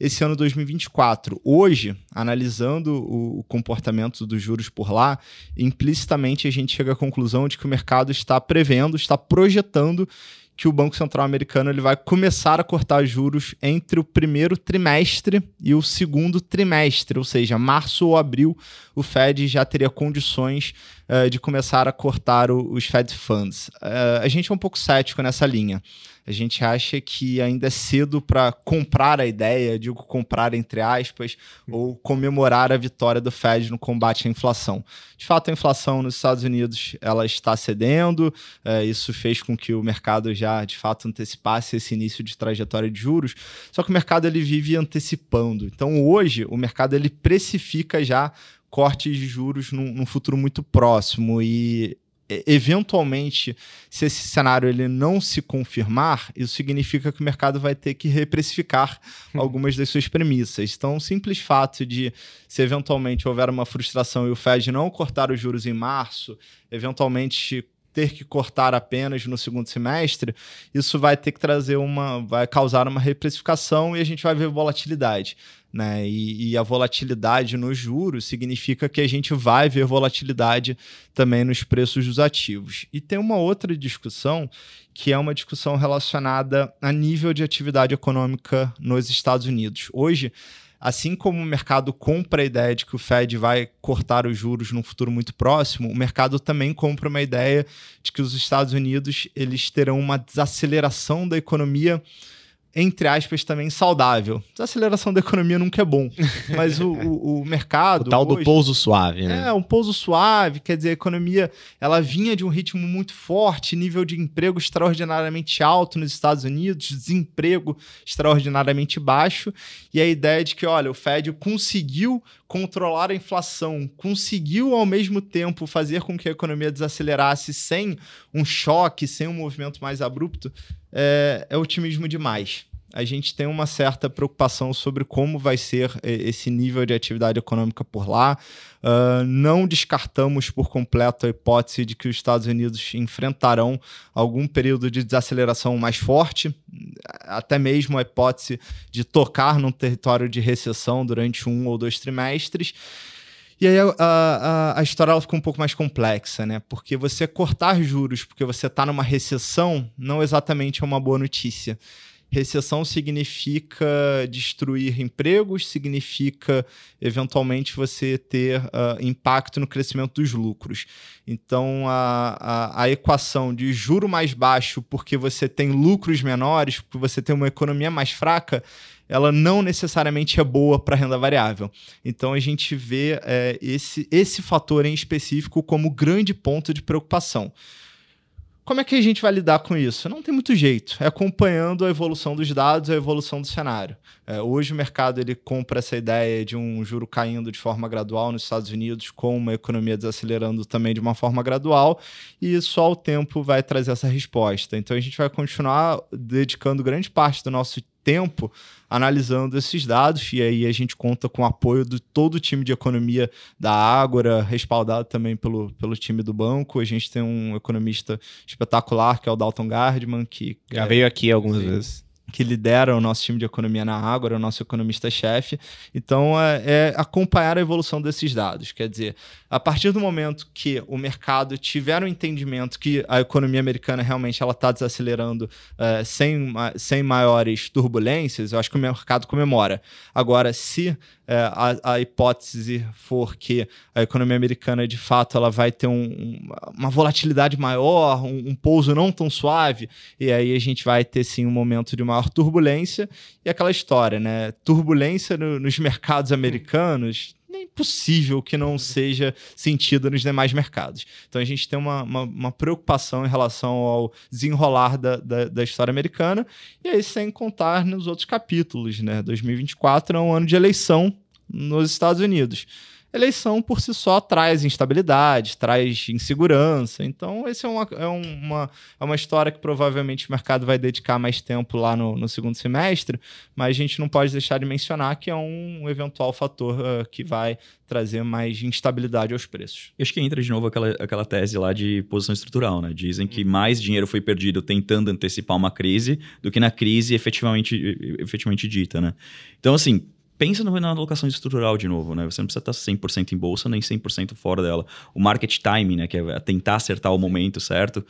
esse ano 2024. Hoje, analisando o, comportamento dos juros por lá, implicitamente a gente chega à conclusão de que o mercado está prevendo, está projetando que o Banco Central americano ele vai começar a cortar juros entre o primeiro trimestre e o segundo trimestre, ou seja, março ou abril, o Fed já teria condições uh, de começar a cortar o, os Fed Funds. Uh, a gente é um pouco cético nessa linha. A gente acha que ainda é cedo para comprar a ideia, digo comprar entre aspas, ou comemorar a vitória do Fed no combate à inflação. De fato, a inflação nos Estados Unidos ela está cedendo, é, isso fez com que o mercado já de fato antecipasse esse início de trajetória de juros, só que o mercado ele vive antecipando. Então hoje o mercado ele precifica já cortes de juros num, num futuro muito próximo e eventualmente, se esse cenário ele não se confirmar, isso significa que o mercado vai ter que reprecificar algumas das suas premissas. Então, o simples fato de, se eventualmente houver uma frustração e o Fed não cortar os juros em março, eventualmente ter que cortar apenas no segundo semestre, isso vai ter que trazer uma, vai causar uma reprecificação e a gente vai ver volatilidade. Né? E, e, a volatilidade nos juros significa que a gente vai ver volatilidade também nos preços dos ativos. E tem uma outra discussão que é uma discussão relacionada a nível de atividade econômica nos Estados Unidos. Hoje, assim como o mercado compra a ideia de que o Fed vai cortar os juros num futuro muito próximo, o mercado também compra uma ideia de que os Estados Unidos eles terão uma desaceleração da economia entre aspas, também saudável. Desaceleração da economia nunca é bom, mas o, o, o mercado... O tal hoje, do pouso suave, né? É, um pouso suave, quer dizer, a economia ela vinha de um ritmo muito forte, nível de emprego extraordinariamente alto nos Estados Unidos, desemprego extraordinariamente baixo, e a ideia de que, olha, o Fed conseguiu controlar a inflação, conseguiu ao mesmo tempo fazer com que a economia desacelerasse sem um choque, sem um movimento mais abrupto, é, é otimismo demais a gente tem uma certa preocupação sobre como vai ser eh, esse nível de atividade econômica por lá. Uh, não descartamos por completo a hipótese de que os Estados Unidos enfrentarão algum período de desaceleração mais forte, até mesmo a hipótese de tocar num território de recessão durante um ou dois trimestres. E aí a, a, a história ela fica um pouco mais complexa, né? Porque você cortar juros porque você está numa recessão não exatamente é uma boa notícia. Recessão significa destruir empregos, significa eventualmente você ter uh, impacto no crescimento dos lucros. Então, a, a, a, equação de juro mais baixo porque você tem lucros menores, porque você tem uma economia mais fraca, ela não necessariamente é boa para renda variável. Então, a gente vê é, esse, esse fator em específico como grande ponto de preocupação. Como é que a gente vai lidar com isso? Não tem muito jeito. É acompanhando a evolução dos dados, a evolução do cenário. É, hoje o mercado ele compra essa ideia de um juro caindo de forma gradual nos Estados Unidos, com uma economia desacelerando também de uma forma gradual, e só o tempo vai trazer essa resposta. Então a gente vai continuar dedicando grande parte do nosso tempo analisando esses dados e aí a gente conta com o apoio de todo o time de economia da Ágora, respaldado também pelo, pelo time do banco. A gente tem um economista espetacular que é o Dalton Gardman, que já é, veio aqui algumas sim. vezes que lidera o nosso time de economia na Ágora, o nosso economista-chefe. Então, é, é, acompanhar a evolução desses dados. Quer dizer, a partir do momento que o mercado tiver um entendimento que a economia americana realmente ela está desacelerando é, sem, sem maiores turbulências, eu acho que o mercado comemora. Agora, se a, a, hipótese for que a economia americana de fato ela vai ter um, uma volatilidade maior, um, um, pouso não tão suave, e aí a gente vai ter sim um momento de maior turbulência e aquela história, né? Turbulência no, nos mercados americanos é impossível que não seja sentido nos demais mercados. Então a gente tem uma, uma, uma preocupação em relação ao desenrolar da, da, da, história americana, e aí sem contar nos outros capítulos, né? 2024 é um ano de eleição nos Estados Unidos eleição por si só traz instabilidade, traz insegurança. Então, essa é uma, é, uma, é uma história que provavelmente o mercado vai dedicar mais tempo lá no, no segundo semestre, mas a gente não pode deixar de mencionar que é um eventual fator uh, que vai trazer mais instabilidade aos preços. Eu acho que entra de novo aquela, aquela tese lá de posição estrutural, né? Dizem que uhum. mais dinheiro foi perdido tentando antecipar uma crise do que na crise efetivamente, efetivamente dita, né? Então, assim, pensa na alocação estrutural de novo, né? Você não precisa estar 100% em bolsa nem 100% fora dela. O market timing, né, que é tentar acertar o momento certo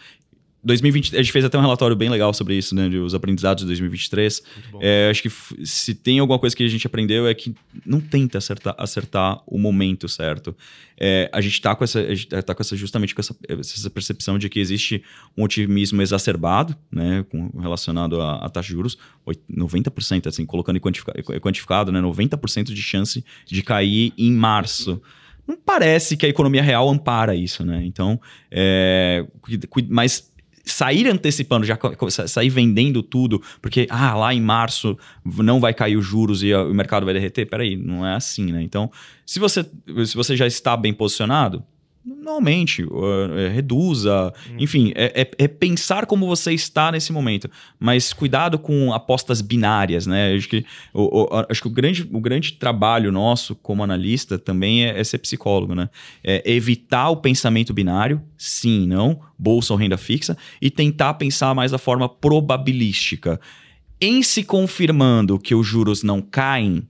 2020, a gente fez até um relatório bem legal sobre isso, né? Os aprendizados de 2023. É, acho que se tem alguma coisa que a gente aprendeu é que não tenta acertar, acertar o momento certo. É, a gente está com essa, tá com essa justamente com essa, essa, percepção de que existe um otimismo exacerbado, né? Com, relacionado à, taxa de juros, 90%, assim, colocando quantificado, quantificado né? 90% de chance de cair em março não parece que a economia real ampara isso, né? Então, é, mas sair antecipando, já sair vendendo tudo, porque ah, lá em março não vai cair os juros e o mercado vai derreter. Peraí, não é assim, né? Então, se você, se você já está bem posicionado, normalmente é, reduza, hum. enfim, é, é, é, pensar como você está nesse momento, mas cuidado com apostas binárias, né? Acho que o, o acho que o grande, o grande trabalho nosso como analista também é, é ser psicólogo, né? É evitar o pensamento binário, sim, não, bolsa ou renda fixa, e tentar pensar mais da forma probabilística. Em se confirmando que os juros não caem,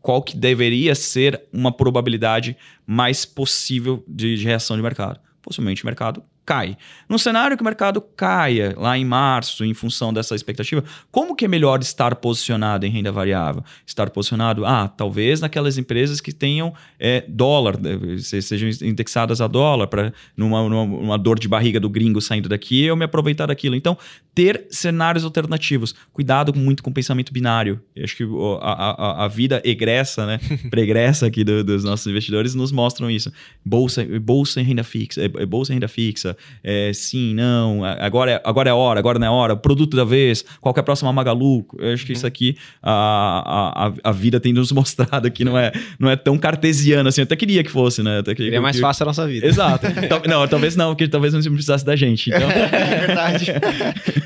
qual que deveria ser uma probabilidade mais possível de, de reação de mercado. Possivelmente o mercado cai. No cenário que o mercado caia lá em março, em função dessa expectativa, como que é melhor estar posicionado em renda variável? Estar posicionado, ah, talvez naquelas empresas que tenham é, dólar, né, sejam indexadas a dólar, para numa, numa, dor de barriga do gringo saindo daqui, eu me aproveitar daquilo. Então, ter cenários alternativos. Cuidado muito com o pensamento binário. Eu acho que a, a, a vida egressa, né, pregressa aqui do, dos nossos investidores nos mostram isso. Bolsa, bolsa em renda fixa, é, é bolsa em renda fixa, é, sim, não, agora é, agora é hora, agora não é hora, produto da vez, qual é a próxima Magalu? Eu acho que uhum. isso aqui, a, a, a vida tem nos mostrado que não é, não é tão cartesiano assim. Eu até queria que fosse, né? Até queria, mais fácil a nossa vida. Exato. não, talvez não, porque talvez não precisasse da gente. Então... é verdade.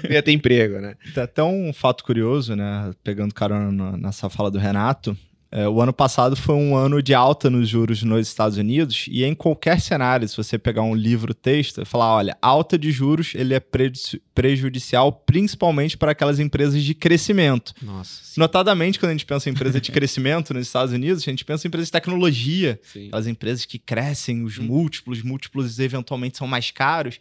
ia ter emprego, né? Até um fato curioso, né? Pegando carona nessa fala do Renato, É, o ano passado foi um ano de alta nos juros nos Estados Unidos e em qualquer cenário, se você pegar um livro texto falar, olha, alta de juros ele é prejudicial principalmente para aquelas empresas de crescimento. Nossa. Sim. Notadamente, quando a gente pensa em empresa de crescimento nos Estados Unidos, a gente pensa em empresas de tecnologia, sim. as empresas que crescem, os hum. múltiplos, múltiplos eventualmente são mais caros.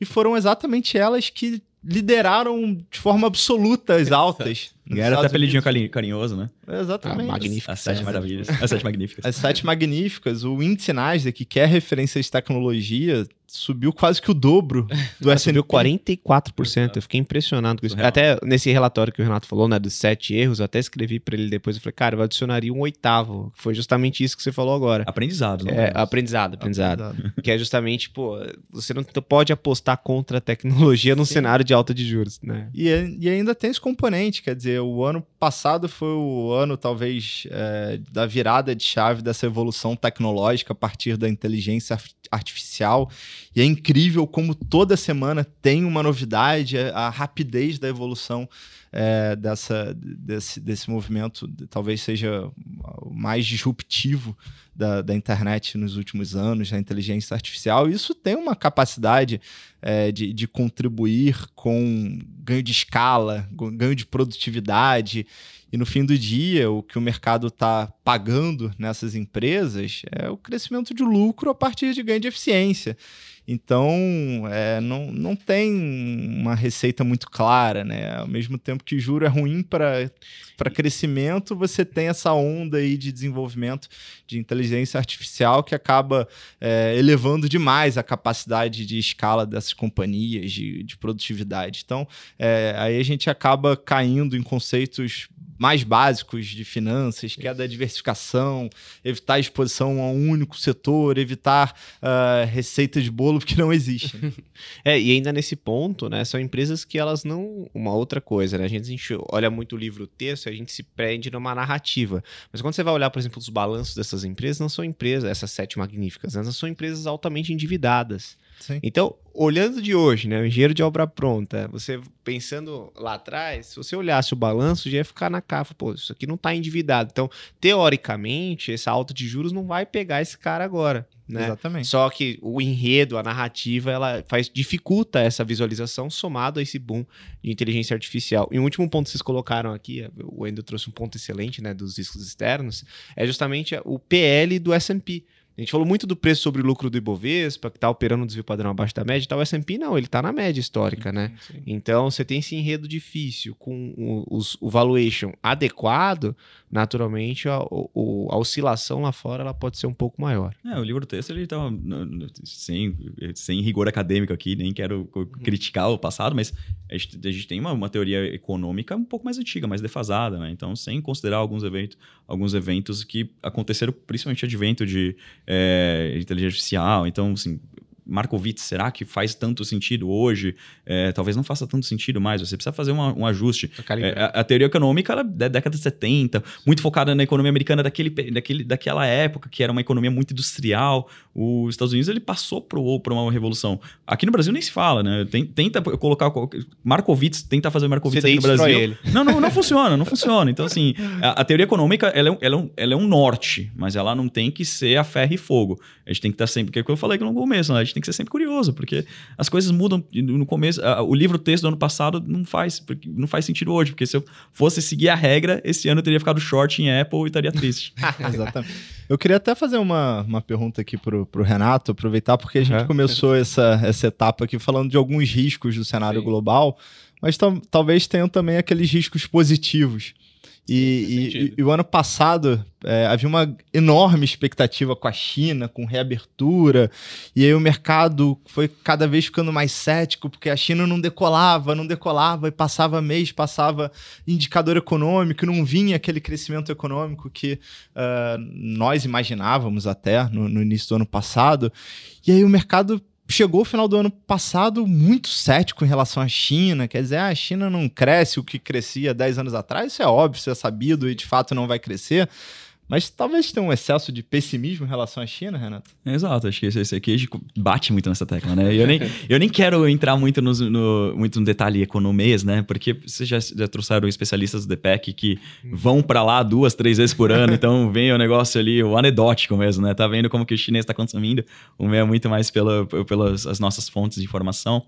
E foram exatamente elas que lideraram de forma absoluta as altas. Era até apelidinho carinhoso, né? Exatamente. Ah. As sete maravilhas. As sete magníficas. As sete magníficas. O índice Nasdaq, que é referência de tecnologia, subiu quase que o dobro do S&P. Subiu 44%. Eu fiquei impressionado com isso. Surreal. Até nesse relatório que o Renato falou, né, dos sete erros, eu até escrevi para ele depois. Eu falei, cara, eu adicionaria um oitavo. Foi justamente isso que você falou agora. Aprendizado. Não é, aprendizado, aprendizado. aprendizado. que é justamente, pô, você não pode apostar contra a tecnologia num Sim. cenário de alta de juros, né? E, e ainda tem esse componente, quer dizer, o ano passado foi o ano, talvez, é, da virada de chave dessa evolução tecnológica a partir da inteligência artificial. E é incrível como toda semana tem uma novidade, a, a rapidez da evolução é, dessa, desse, desse movimento talvez seja o mais disruptivo da, da, internet nos últimos anos, da inteligência artificial. Isso tem uma capacidade é, de, de contribuir com ganho de escala, ganho de produtividade. E no fim do dia, o que o mercado está pagando nessas empresas é o crescimento de lucro a partir de ganho de eficiência. Então, é, não, não tem uma receita muito clara, né? Ao mesmo tempo que juro é ruim para crescimento, você tem essa onda aí de desenvolvimento de inteligência artificial que acaba é, elevando demais a capacidade de escala dessas companhias, de, de produtividade. Então, é, aí a gente acaba caindo em conceitos mais básicos de finanças, que é da diversificação, evitar exposição a um único setor, evitar uh, receitas de bolo que não existem. é, e ainda nesse ponto, né, são empresas que elas não... Uma outra coisa, né, a gente, a gente olha muito o livro-texto a gente se prende numa narrativa. Mas quando você vai olhar, por exemplo, os balanços dessas empresas, não são empresas, essas sete magníficas, elas são empresas altamente endividadas. Sim. Então, olhando de hoje, né, o engenheiro de obra pronta, você pensando lá atrás, se você olhasse o balanço, já ia ficar na capa, pô, isso aqui não está endividado. Então, teoricamente, essa alta de juros não vai pegar esse cara agora. Né? Exatamente. Só que o enredo, a narrativa, ela faz dificulta essa visualização somado a esse boom de inteligência artificial. E um último ponto que vocês colocaram aqui, o Endo trouxe um ponto excelente, né, dos riscos externos, é justamente o PL do S&P. A gente falou muito do preço sobre o lucro do Ibovespa, que está operando um desvio padrão abaixo da média e tal. O S&P não, ele está na média histórica, né? Sim. Então, você tem esse enredo difícil com o, os, o valuation adequado, naturalmente a, o, a, oscilação lá fora ela pode ser um pouco maior. É, o livro texto ele tá sem, sem rigor acadêmico aqui, nem quero uhum. criticar o passado, mas a gente, a gente tem uma, uma, teoria econômica um pouco mais antiga, mais defasada, né? Então, sem considerar alguns eventos, alguns eventos que aconteceram principalmente advento de é, inteligência artificial. Então, assim, Markowitz, será que faz tanto sentido hoje? É, talvez não faça tanto sentido mais. Você precisa fazer uma, um ajuste. É, a, a, teoria econômica é da década de 70, muito focada na economia americana daquele, daquele, daquela época, que era uma economia muito industrial. Os Estados Unidos ele passou para uma revolução. Aqui no Brasil nem se fala, né? Tenta colocar. Markowitz, tenta fazer Markowitz Você aqui no Brasil. Ele. Não, não, não funciona, não funciona. Então, assim, a, a teoria econômica ela é, ela, é um, ela é um norte, mas ela não tem que ser a ferro e fogo. A gente tem que estar sempre. Porque é o que eu falei no começo, né? a gente tem que ser sempre curioso, porque as coisas mudam no começo. o livro texto do ano passado não faz, não faz sentido hoje, porque se eu fosse seguir a regra, esse ano eu teria ficado short em Apple e estaria triste. Exatamente. Eu queria até fazer uma, uma pergunta aqui pro, pro Renato, aproveitar, porque a gente começou essa, essa etapa aqui falando de alguns riscos do cenário Sim. global, mas talvez tenham também aqueles riscos positivos. E, e, e, o ano passado é, havia uma enorme expectativa com a China, com reabertura, e aí o mercado foi cada vez ficando mais cético, porque a China não decolava, não decolava, e passava mês, passava indicador econômico, não vinha aquele crescimento econômico que uh, nós imaginávamos até no, no início do ano passado. E aí o mercado chegou o final do ano passado muito cético em relação à China. Quer dizer, ah, a China não cresce o que crescia 10 anos atrás, isso é óbvio, isso é sabido e de fato não vai crescer. Mas talvez tenha um excesso de pessimismo em relação à China, Renato. Exato, acho que esse, esse aqui bate muito nessa tecla, né? Eu nem, eu nem quero entrar muito no, no, muito no detalhe economês, né? Porque vocês já, já trouxeram especialistas do DPEC que vão para lá duas, três vezes por ano, então vem o negócio ali, o anedótico mesmo, né? Tá vendo como que o chinês está consumindo? O meu é muito mais pela, pelas as nossas fontes de informação.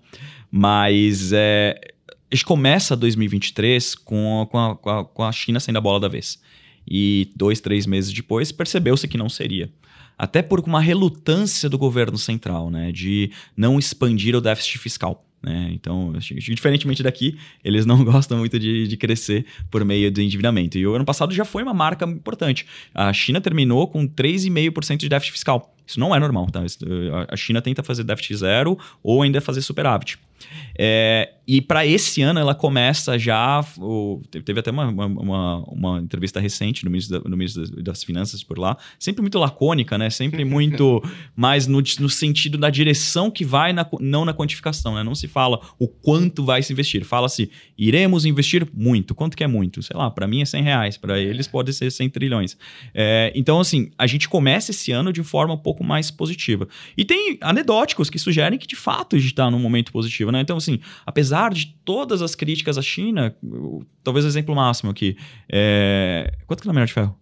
Mas é, a gente começa 2023 com, com, a, com a China sendo a bola da vez e dois, três meses depois percebeu-se que não seria. Até por uma relutância do governo central, né, de não expandir o déficit fiscal. Né? Então, diferentemente daqui, eles não gostam muito de, de, crescer por meio do endividamento. E o ano passado já foi uma marca importante. A China terminou com 3,5% de déficit fiscal. Isso não é normal. Tá? A China tenta fazer déficit zero ou ainda fazer superávit. É, e para esse ano ela começa já. O, teve até uma, uma, uma, entrevista recente no ministro, da, no ministro das Finanças por lá, sempre muito lacônica, né? Sempre muito mais no, no sentido da direção que vai, na, não na quantificação, né? Não se fala o quanto vai se investir. Fala-se, iremos investir muito. Quanto que é muito? Sei lá, para mim é 100 reais, para eles pode ser 100 trilhões. É, então, assim, a gente começa esse ano de forma um pouco mais positiva. E tem anedóticos que sugerem que de fato a gente está num momento positivo, né? Então, assim, apesar de todas as críticas à China, talvez o exemplo máximo aqui, é... quanto que é o minério de ferro?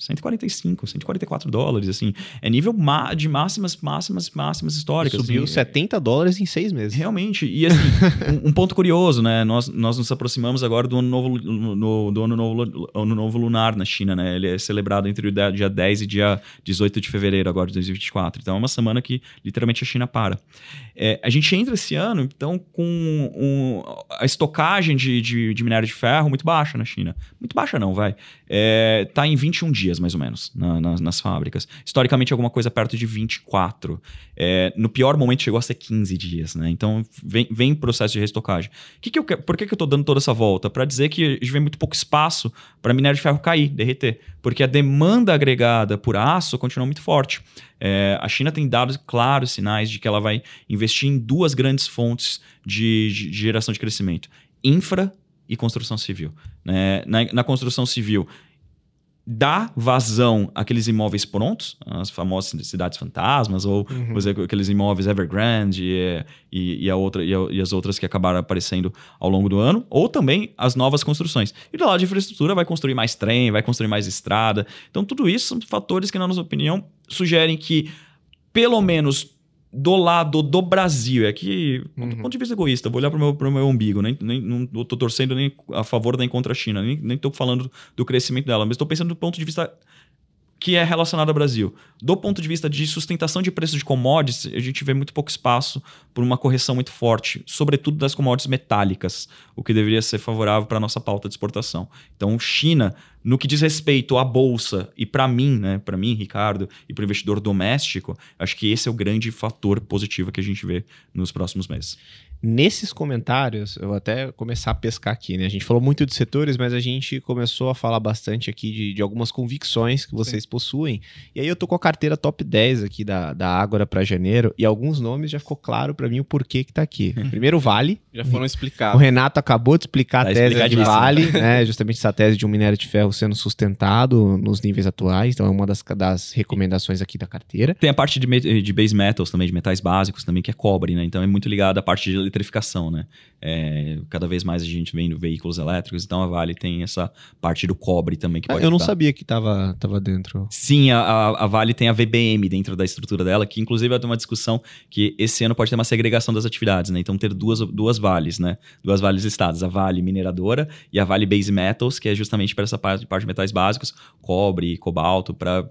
145, 144 dólares, assim. É nível de máximas, máximas, máximas históricas. Subiu assim. 70 dólares em seis meses. Realmente. E assim, um, um, ponto curioso, né? Nós, nós nos aproximamos agora do ano, novo, no, do ano novo, ano novo lunar na China, né? Ele é celebrado entre o dia 10 e dia 18 de fevereiro agora de 2024. Então é uma semana que literalmente a China para. É, a gente entra esse ano, então, com um, a estocagem de, de, de minério de ferro muito baixa na China. Muito baixa não, vai. É, tá em 21 dias dias, mais ou menos, na, na, nas fábricas. Historicamente, alguma coisa perto de 24. É, no pior momento, chegou a ser 15 dias, né? Então, vem, vem processo de restocagem. Que que eu, por que, que eu estou dando toda essa volta? Para dizer que a gente vê muito pouco espaço para minério de ferro cair, derreter. Porque a demanda agregada por aço continua muito forte. É, a China tem dado claros sinais de que ela vai investir em duas grandes fontes de, de, de geração de crescimento: infra e construção civil. Né? Na, na, construção civil, dá vazão àqueles imóveis prontos, as famosas cidades fantasmas, ou uhum. exemplo, aqueles imóveis Evergrande e, e, e, a outra, e, a, e, as outras que acabaram aparecendo ao longo do ano, ou também as novas construções. E do lado de infraestrutura vai construir mais trem, vai construir mais estrada. Então, tudo isso são fatores que, na nossa opinião, sugerem que, pelo menos do lado do Brasil, é que, uhum. do ponto de vista egoísta, vou olhar para o meu, pro meu umbigo, nem, nem, não estou torcendo nem a favor nem contra a China, nem estou falando do crescimento dela, mas estou pensando do ponto de vista que é relacionado ao Brasil. Do ponto de vista de sustentação de preços de commodities, a gente vê muito pouco espaço por uma correção muito forte, sobretudo das commodities metálicas, o que deveria ser favorável para a nossa pauta de exportação. Então, China, no que diz respeito à bolsa e para mim, né, para mim, Ricardo, e para o investidor doméstico, acho que esse é o grande fator positivo que a gente vê nos próximos meses. Nesses comentários, eu vou até começar a pescar aqui, né? A gente falou muito de setores, mas a gente começou a falar bastante aqui de, de algumas convicções que vocês Sim. possuem. E aí eu tô com a carteira top 10 aqui da, da Ágora para janeiro, e alguns nomes já ficou claro para mim o porquê que tá aqui. Primeiro, o Vale. Já foram explicados. O Renato acabou de explicar tá a tese de Vale, né? Justamente essa tese de um minério de ferro sendo sustentado nos níveis atuais. Então é uma das, das recomendações aqui da carteira. Tem a parte de, de base metals também, de metais básicos também, que é cobre, né? Então é muito ligado à parte de eletrificação, né? É, cada vez mais a gente vendo veículos elétricos, então a Vale tem essa parte do cobre também que ah, pode. eu não sabia que estava tava dentro. Sim, a, a, Vale tem a VBM dentro da estrutura dela, que inclusive vai ter uma discussão que esse ano pode ter uma segregação das atividades, né? Então ter duas, duas vales, né? Duas vales estados, a Vale mineradora e a Vale Base Metals, que é justamente para essa parte, parte de metais básicos, cobre, cobalto, para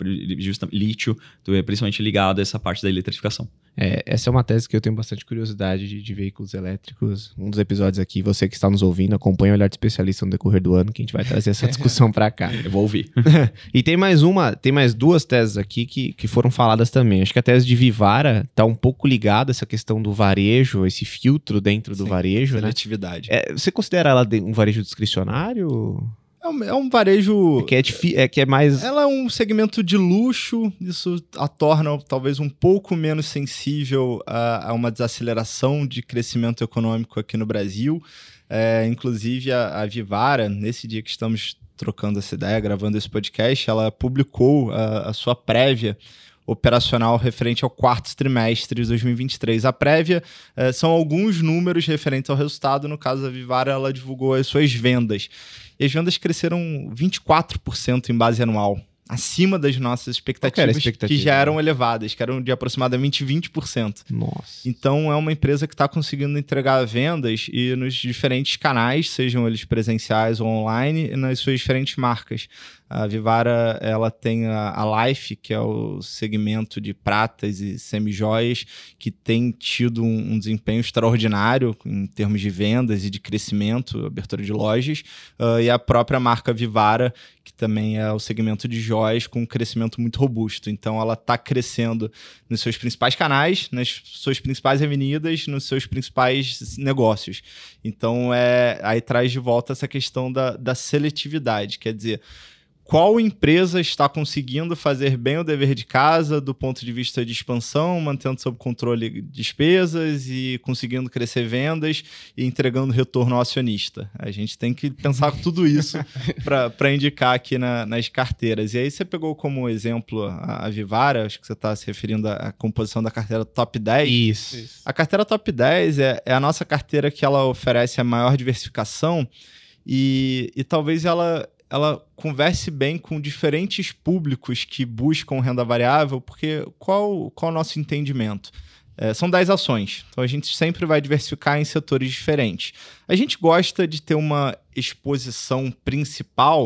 lítio, principalmente ligado a essa parte da eletrificação. É, essa é uma tese que eu tenho bastante curiosidade de, de, veículos elétricos. Um dos episódios aqui, você que está nos ouvindo, acompanha o Olhar de Especialista no decorrer do ano, que a gente vai trazer essa discussão para cá. Eu vou ouvir. e tem mais uma, tem mais duas teses aqui que, que foram faladas também. Acho que a tese de Vivara está um pouco ligada a essa questão do varejo, esse filtro dentro do varejo, né? seletividade. né? É, você considera ela um varejo discricionário? É um, é um varejo. É que é, é que é mais. Ela é um segmento de luxo, isso a torna talvez um pouco menos sensível a, a uma desaceleração de crescimento econômico aqui no Brasil. É, inclusive, a, a Vivara, nesse dia que estamos trocando essa ideia, gravando esse podcast, ela publicou a, a sua prévia operacional referente ao quarto trimestre de 2023. A prévia eh, são alguns números referentes ao resultado. No caso da Vivara, ela divulgou as suas vendas. E as vendas cresceram 24% em base anual acima das nossas expectativas, expectativa? que já eram elevadas, que eram de aproximadamente 20%. Nossa. Então é uma empresa que está conseguindo entregar vendas e nos diferentes canais, sejam eles presenciais ou online, nas suas diferentes marcas. A Vivara ela tem a, a Life, que é o segmento de pratas e semijoias, que tem tido um, um, desempenho extraordinário em termos de vendas e de crescimento, abertura de lojas, uh, e a própria marca Vivara, que também é o segmento de joias com um crescimento muito robusto. Então ela está crescendo nos seus principais canais, nas suas principais avenidas, nos seus principais negócios. Então é aí traz de volta essa questão da, da seletividade, quer dizer qual empresa está conseguindo fazer bem o dever de casa do ponto de vista de expansão, mantendo sob controle despesas e conseguindo crescer vendas e entregando retorno ao acionista. A gente tem que pensar tudo isso para indicar aqui na, nas carteiras. E aí você pegou como exemplo a, a Vivara, acho que você está se referindo à composição da carteira top 10. Isso. isso. A carteira top 10 é, é a nossa carteira que ela oferece a maior diversificação e, e talvez ela ela converse bem com diferentes públicos que buscam renda variável, porque qual, qual é o nosso entendimento? É, são 10 ações, então a gente sempre vai diversificar em setores diferentes. A gente gosta de ter uma exposição principal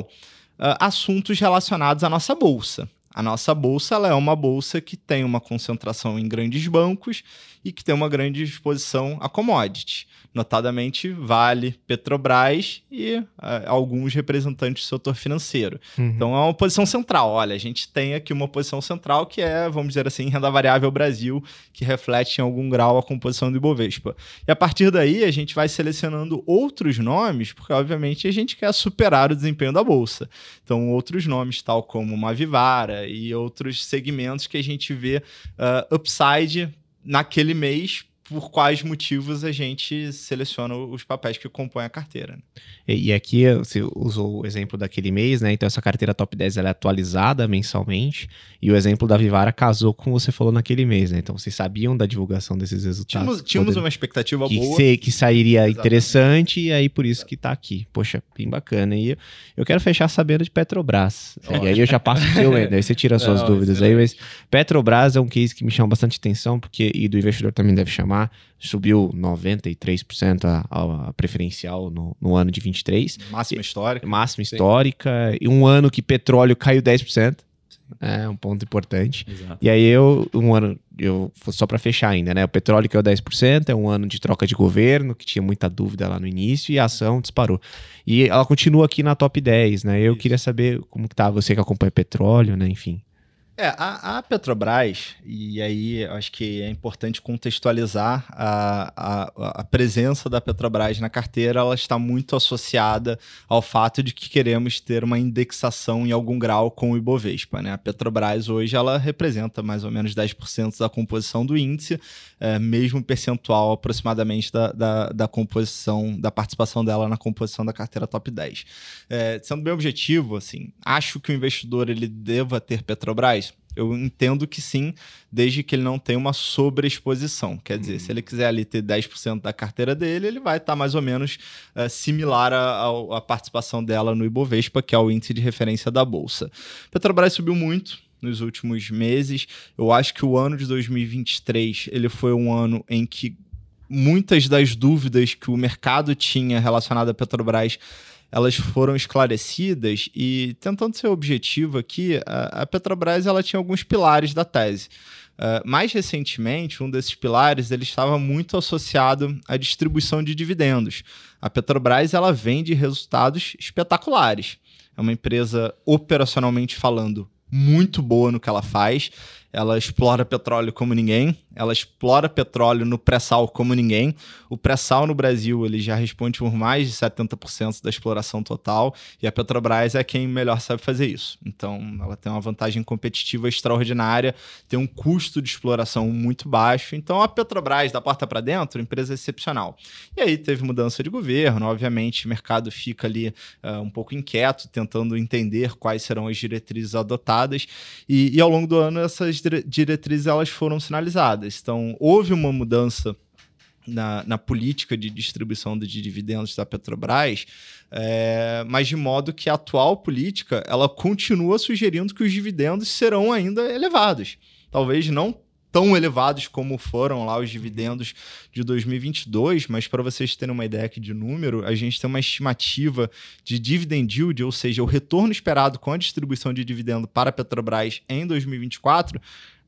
uh, assuntos relacionados à nossa bolsa. A nossa bolsa é uma bolsa que tem uma concentração em grandes bancos e que tem uma grande exposição a commodities notadamente Vale, Petrobras e uh, alguns representantes do setor financeiro. Uhum. Então é uma posição central. Olha, a gente tem aqui uma posição central que é, vamos dizer assim, renda variável Brasil, que reflete em algum grau a composição do Ibovespa. E a partir daí a gente vai selecionando outros nomes, porque obviamente a gente quer superar o desempenho da bolsa. Então outros nomes, tal como uma Vivara e outros segmentos que a gente vê uh, upside naquele mês por quais motivos a gente seleciona os papéis que compõem a carteira. Né? E, e, aqui você usou o exemplo daquele mês, né? Então essa carteira top 10 ela é atualizada mensalmente e o exemplo da Vivara casou com o que você falou naquele mês, né? Então vocês sabiam da divulgação desses resultados. Tínhamos, tínhamos uma expectativa que, boa. Que, que sairia Exatamente. interessante e aí por isso que está aqui. Poxa, bem bacana. E eu quero fechar sabendo de Petrobras. E aí eu já passo o seu, Ender, aí você tira as suas Não, dúvidas excelente. aí, mas Petrobras é um case que me chama bastante atenção, porque e do investidor também deve chamar, subiu 93% a, a, preferencial no, no, ano de 23. Máxima histórica. Máxima Sim. histórica. E um ano que petróleo caiu 10%. É um ponto importante. Exato. E aí eu, um ano, eu só para fechar ainda, né? O petróleo caiu 10%, é um ano de troca de governo, que tinha muita dúvida lá no início, e a ação disparou. E ela continua aqui na top 10, né? Eu Isso. queria saber como que tá você que acompanha petróleo, né? Enfim. É, a, a, Petrobras, e aí acho que é importante contextualizar a, a, a, presença da Petrobras na carteira, ela está muito associada ao fato de que queremos ter uma indexação em algum grau com o Ibovespa. Né? A Petrobras hoje ela representa mais ou menos 10% da composição do índice, é, mesmo percentual aproximadamente da, da, da, composição, da participação dela na composição da carteira top 10. É, sendo bem objetivo, assim, acho que o investidor ele deva ter Petrobras eu entendo que sim, desde que ele não tenha uma sobreexposição. Quer dizer, se ele hum. quiser ali ter 10% da carteira dele, ele vai estar tá mais ou menos uh, similar à participação dela no Ibovespa, que é o índice de referência da Bolsa. Petrobras subiu muito nos últimos meses. Eu acho que o ano de 2023 ele foi um ano em que muitas das dúvidas que o mercado tinha relacionada à Petrobras elas foram esclarecidas e tentando ser objetivo aqui, a, Petrobras ela tinha alguns pilares da tese. Uh, mais recentemente, um desses pilares ele estava muito associado à distribuição de dividendos. A Petrobras ela vende resultados espetaculares. É uma empresa operacionalmente falando muito boa no que ela faz. Ela explora petróleo como ninguém, ela explora petróleo no pré-sal como ninguém. O pré-sal no Brasil ele já responde por mais de 70% da exploração total e a Petrobras é quem melhor sabe fazer isso. Então, ela tem uma vantagem competitiva extraordinária, tem um custo de exploração muito baixo. Então, a Petrobras, da porta para dentro, empresa excepcional. E aí teve mudança de governo, obviamente, o mercado fica ali uh, um pouco inquieto, tentando entender quais serão as diretrizes adotadas. E, e ao longo do ano, essas diretrizes elas foram sinalizadas. Então, houve uma mudança na, na, política de distribuição de dividendos da Petrobras, é, mas de modo que a atual política ela continua sugerindo que os dividendos serão ainda elevados. Talvez não tão elevados como foram lá os dividendos de 2022, mas para vocês terem uma ideia aqui de número, a gente tem uma estimativa de dividend yield, ou seja, o retorno esperado com a distribuição de dividendo para a Petrobras em 2024,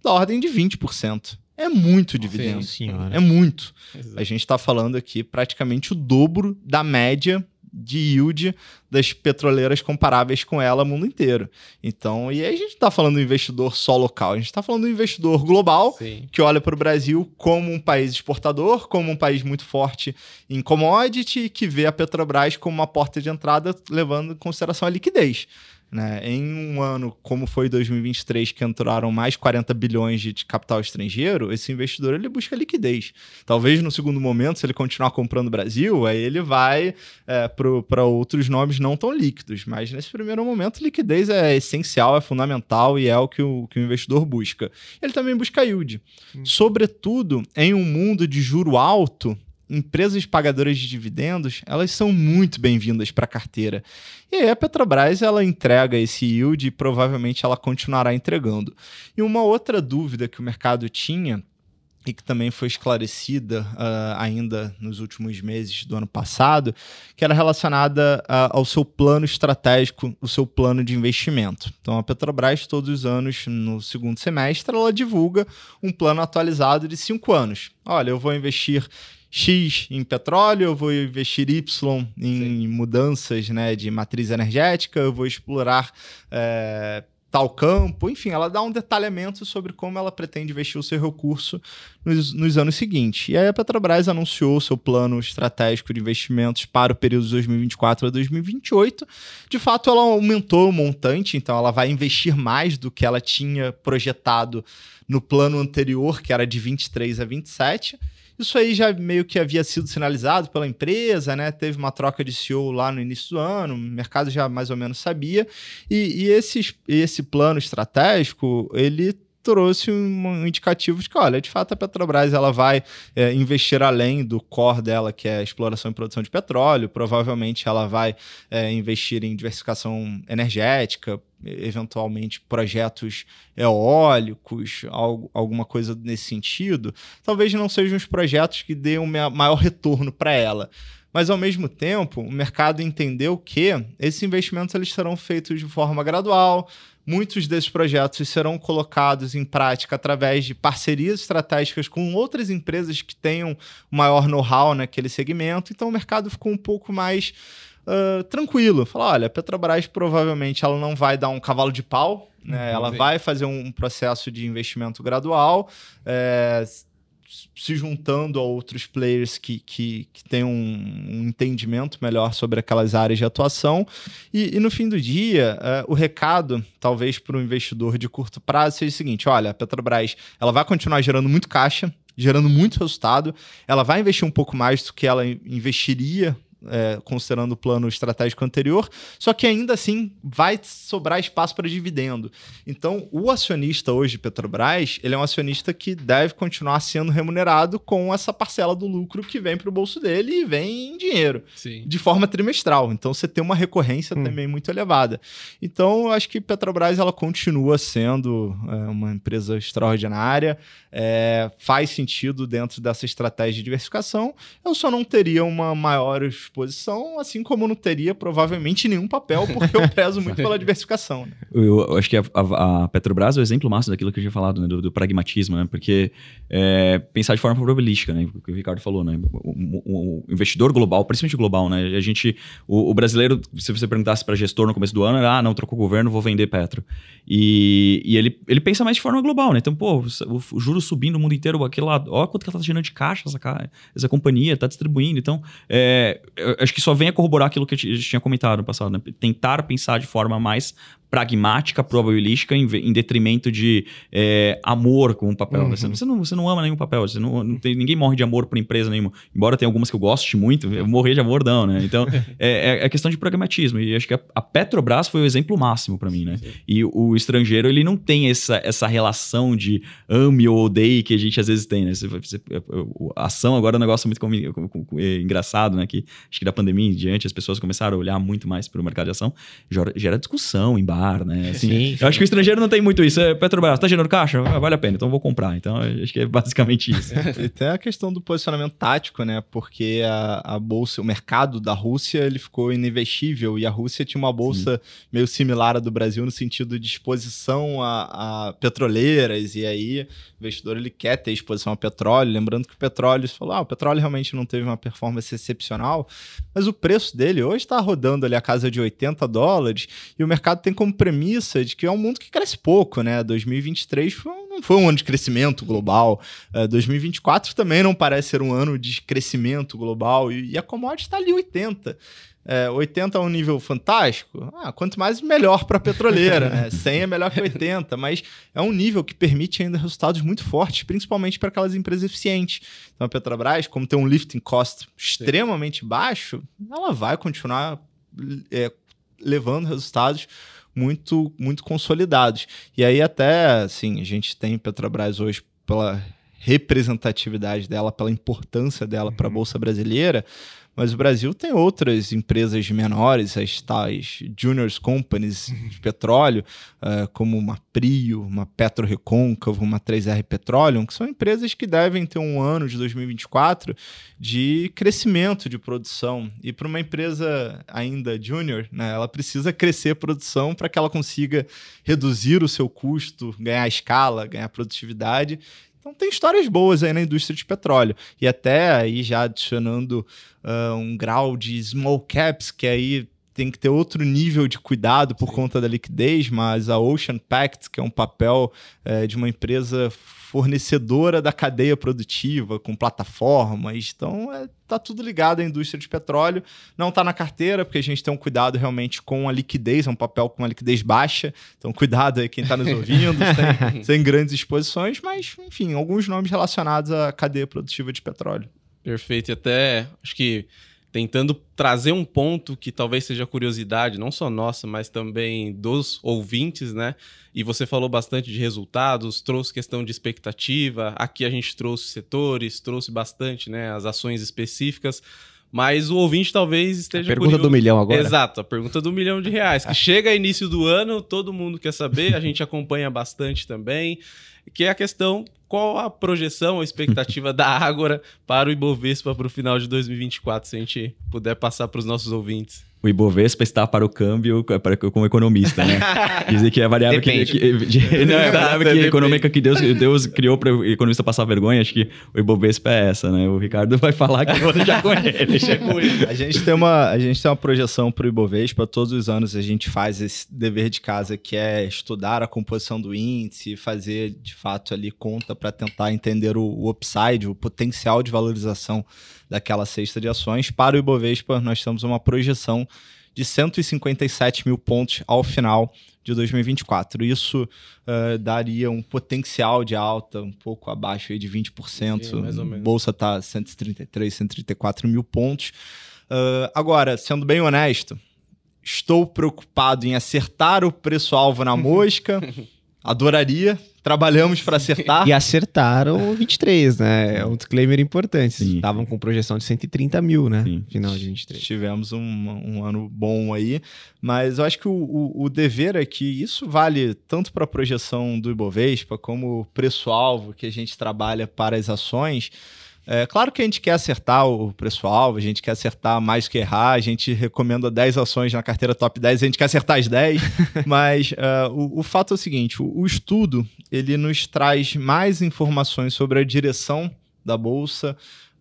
da ordem de 20%. É muito dividendo. Sim, é muito. Exato. A gente está falando aqui praticamente o dobro da média de yield das petroleiras comparáveis com ela no mundo inteiro. Então, e aí a gente está falando do investidor só local, a gente está falando do investidor global Sim. que olha para o Brasil como um país exportador, como um país muito forte em commodity, que vê a Petrobras como uma porta de entrada, levando em consideração a liquidez. Né? Em um ano como foi 2023, que entraram mais 40 bilhões de, capital estrangeiro, esse investidor ele busca liquidez. Talvez no segundo momento, se ele continuar comprando Brasil, aí ele vai é, para outros nomes não tão líquidos. Mas nesse primeiro momento, liquidez é essencial, é fundamental e é o que o, que o investidor busca. Ele também busca yield. Hum. Sobretudo em um mundo de juro alto, empresas pagadoras de dividendos, elas são muito bem-vindas para a carteira. E aí a Petrobras ela entrega esse yield e provavelmente ela continuará entregando. E uma outra dúvida que o mercado tinha e que também foi esclarecida uh, ainda nos últimos meses do ano passado, que era relacionada uh, ao seu plano estratégico, o seu plano de investimento. Então, a Petrobras, todos os anos, no segundo semestre, ela divulga um plano atualizado de cinco anos. Olha, eu vou investir X em petróleo, eu vou investir Y em Sim. mudanças né, de matriz energética, eu vou explorar é, tal campo, enfim, ela dá um detalhamento sobre como ela pretende investir o seu recurso nos, nos anos seguintes. E aí a Petrobras anunciou seu plano estratégico de investimentos para o período de 2024 a 2028. De fato, ela aumentou o montante, então ela vai investir mais do que ela tinha projetado no plano anterior, que era de 23 a 27. Isso aí já meio que havia sido sinalizado pela empresa, né? Teve uma troca de CEO lá no início do ano, o mercado já mais ou menos sabia. E, e esse, esse plano estratégico, ele trouxe um indicativo de que, olha, de fato a Petrobras ela vai é, investir além do core dela, que é exploração e produção de petróleo, provavelmente ela vai é, investir em diversificação energética, eventualmente projetos eólicos, algo, alguma coisa nesse sentido, talvez não sejam os projetos que dêem um maior retorno para ela. Mas, ao mesmo tempo, o mercado entendeu que esses investimentos eles serão feitos de forma gradual, Muitos desses projetos serão colocados em prática através de parcerias estratégicas com outras empresas que tenham maior know-how naquele segmento. Então o mercado ficou um pouco mais uh, tranquilo. Falar, olha, a Petrobras provavelmente ela não vai dar um cavalo de pau, né? Uhum, ela vai fazer um processo de investimento gradual. É, se juntando a outros players que, que, que têm um, um, entendimento melhor sobre aquelas áreas de atuação. E, e no fim do dia, uh, o recado, talvez para o investidor de curto prazo, seja o seguinte: olha, a Petrobras ela vai continuar gerando muito caixa, gerando muito resultado, ela vai investir um pouco mais do que ela investiria é, considerando o plano estratégico anterior, só que ainda assim vai sobrar espaço para dividendo. Então, o acionista hoje, Petrobras, ele é um acionista que deve continuar sendo remunerado com essa parcela do lucro que vem para o bolso dele e vem em dinheiro, Sim. de forma trimestral. Então, você tem uma recorrência hum. também muito elevada. Então, eu acho que Petrobras ela continua sendo é, uma empresa extraordinária, é, faz sentido dentro dessa estratégia de diversificação. Eu só não teria uma maior exposição, assim como não teria provavelmente nenhum papel, porque eu prezo muito pela diversificação. Né? Eu, eu, acho que a, a, Petrobras é o exemplo máximo daquilo que eu tinha falado, né, do, do, pragmatismo, né? Porque é, pensar de forma probabilística, né? O que o Ricardo falou, né? O, o, o investidor global, principalmente global, né? A gente, o, brasileiro, se você perguntasse para gestor no começo do ano, era, ah, não, trocou o governo, vou vender Petro. E, e ele, ele pensa mais de forma global, né? Então, pô, o, o juro subindo no mundo inteiro, aquele lá, ó quanto que ela tá gerando de caixa essa, essa companhia, tá distribuindo. Então, é, acho que só vem a corroborar aquilo que a gente tinha comentado no passado, né? Tentar pensar de forma mais pragmática, probabilística, em, em detrimento de é, amor com o papel. Uhum. Você, você, não, você não ama nenhum papel, você não, não tem, ninguém morre de amor por empresa nenhuma. Embora tenha algumas que eu goste muito, eu morrer de amor não, né? Então, é, é, é questão de pragmatismo. E acho que a, a Petrobras foi o exemplo máximo para mim, né? E o estrangeiro, ele não tem essa, essa relação de ame ou odeie que a gente às vezes tem, né? Você, você, a ação agora é um negócio muito com, com, com, é engraçado, né? Que acho que da pandemia em diante as pessoas começaram a olhar muito mais para o mercado de ação, gera, gera discussão em bar, né? Assim, sim, sim. Eu acho que o estrangeiro não tem muito isso. É, Petrobras, tá gerando caixa? Ah, vale a pena, então vou comprar. Então, acho que é basicamente isso. e tem a questão do posicionamento tático, né? Porque a, a bolsa, o mercado da Rússia, ele ficou ininvestível e a Rússia tinha uma bolsa sim. meio similar à do Brasil no sentido de exposição a, a petroleiras e aí o investidor ele quer ter exposição a petróleo. Lembrando que o petróleo, você falou, ah, o petróleo realmente não teve uma performance excepcional, mas o preço dele hoje está rodando ali a casa de 80 dólares e o mercado tem como premissa de que é um mundo que cresce pouco, né? 2023 foi, não foi um ano de crescimento global, uh, é, 2024 também não parece ser um ano de crescimento global e, e a commodity está ali 80. É, 80 é um nível fantástico. Ah, quanto mais, melhor para a petroleira. Né? 100 é melhor que 80, mas é um nível que permite ainda resultados muito fortes, principalmente para aquelas empresas eficientes. Então, a Petrobras, como tem um lifting cost extremamente baixo, ela vai continuar é, levando resultados muito, muito consolidados. E aí até, assim, a gente tem Petrobras hoje pela representatividade dela, pela importância dela uhum. para a Bolsa Brasileira, mas o Brasil tem outras empresas menores, as tais juniors companies uhum. de petróleo, uh, como uma Prio, uma Petro Recôncavo, uma 3R Petroleum, que são empresas que devem ter um ano de 2024 de crescimento de produção. E para uma empresa ainda junior, né, ela precisa crescer a produção para que ela consiga reduzir o seu custo, ganhar escala, ganhar produtividade então tem histórias boas aí na indústria de petróleo. E até aí já adicionando uh, um grau de small caps, que aí tem que ter outro nível de cuidado por Sim. conta da liquidez, mas a Ocean Pact, que é um papel é, de uma empresa fornecedora da cadeia produtiva, com plataformas. Então, é, tá tudo ligado à indústria de petróleo. Não está na carteira, porque a gente tem um cuidado realmente com a liquidez, é um papel com uma liquidez baixa. Então, cuidado aí quem está nos ouvindo, sem, sem grandes exposições, mas, enfim, alguns nomes relacionados à cadeia produtiva de petróleo. Perfeito. E até acho que tentando trazer um ponto que talvez seja curiosidade, não só nossa, mas também dos ouvintes, né? E você falou bastante de resultados, trouxe questão de expectativa. Aqui a gente trouxe setores, trouxe bastante, né? As ações específicas. Mas o ouvinte talvez esteja. A pergunta curioso. do milhão agora. Exato, a pergunta do milhão de reais. Que chega início do ano, todo mundo quer saber, a gente acompanha bastante também. Que é a questão qual a projeção, a expectativa da Ágora para o Ibovespa para o final de 2024, se a gente puder passar para os nossos ouvintes? O Ibovespa está para o câmbio para, como economista, né? Dizer que é a variável que, que, de, não, é a variável que econômica que Deus, Deus criou para o economista passar vergonha, acho que o Ibovespa é essa, né? O Ricardo vai falar que eu vou deixar com ele. Deixa com ele. A gente tem uma, a gente tem uma projeção para o Ibovespa, todos os anos a gente faz esse dever de casa que é estudar a composição do índice, fazer de fato ali conta para tentar entender o, o upside, o potencial de valorização daquela cesta de ações. Para o Ibovespa, nós temos uma projeção de 157 mil pontos ao final de 2024. Isso uh, daria um potencial de alta um pouco abaixo de 20%. Sim, mais ou menos. Bolsa está 133, 134 mil pontos. Uh, agora, sendo bem honesto, estou preocupado em acertar o preço-alvo na mosca. Adoraria. Trabalhamos para acertar. E acertaram 23, né? É um disclaimer importante. Estavam com projeção de 130 mil, né? Sim. Final de 23. Tivemos um, um ano bom aí. Mas eu acho que o, o, o dever é que isso vale tanto para a projeção do Ibovespa como o preço-alvo que a gente trabalha para as ações É claro que a gente quer acertar o preço-alvo, a gente quer acertar mais que errar, a gente recomenda 10 ações na carteira top 10, a gente quer acertar as 10, mas uh, o, o, fato é o seguinte, o, o estudo, ele nos traz mais informações sobre a direção da Bolsa,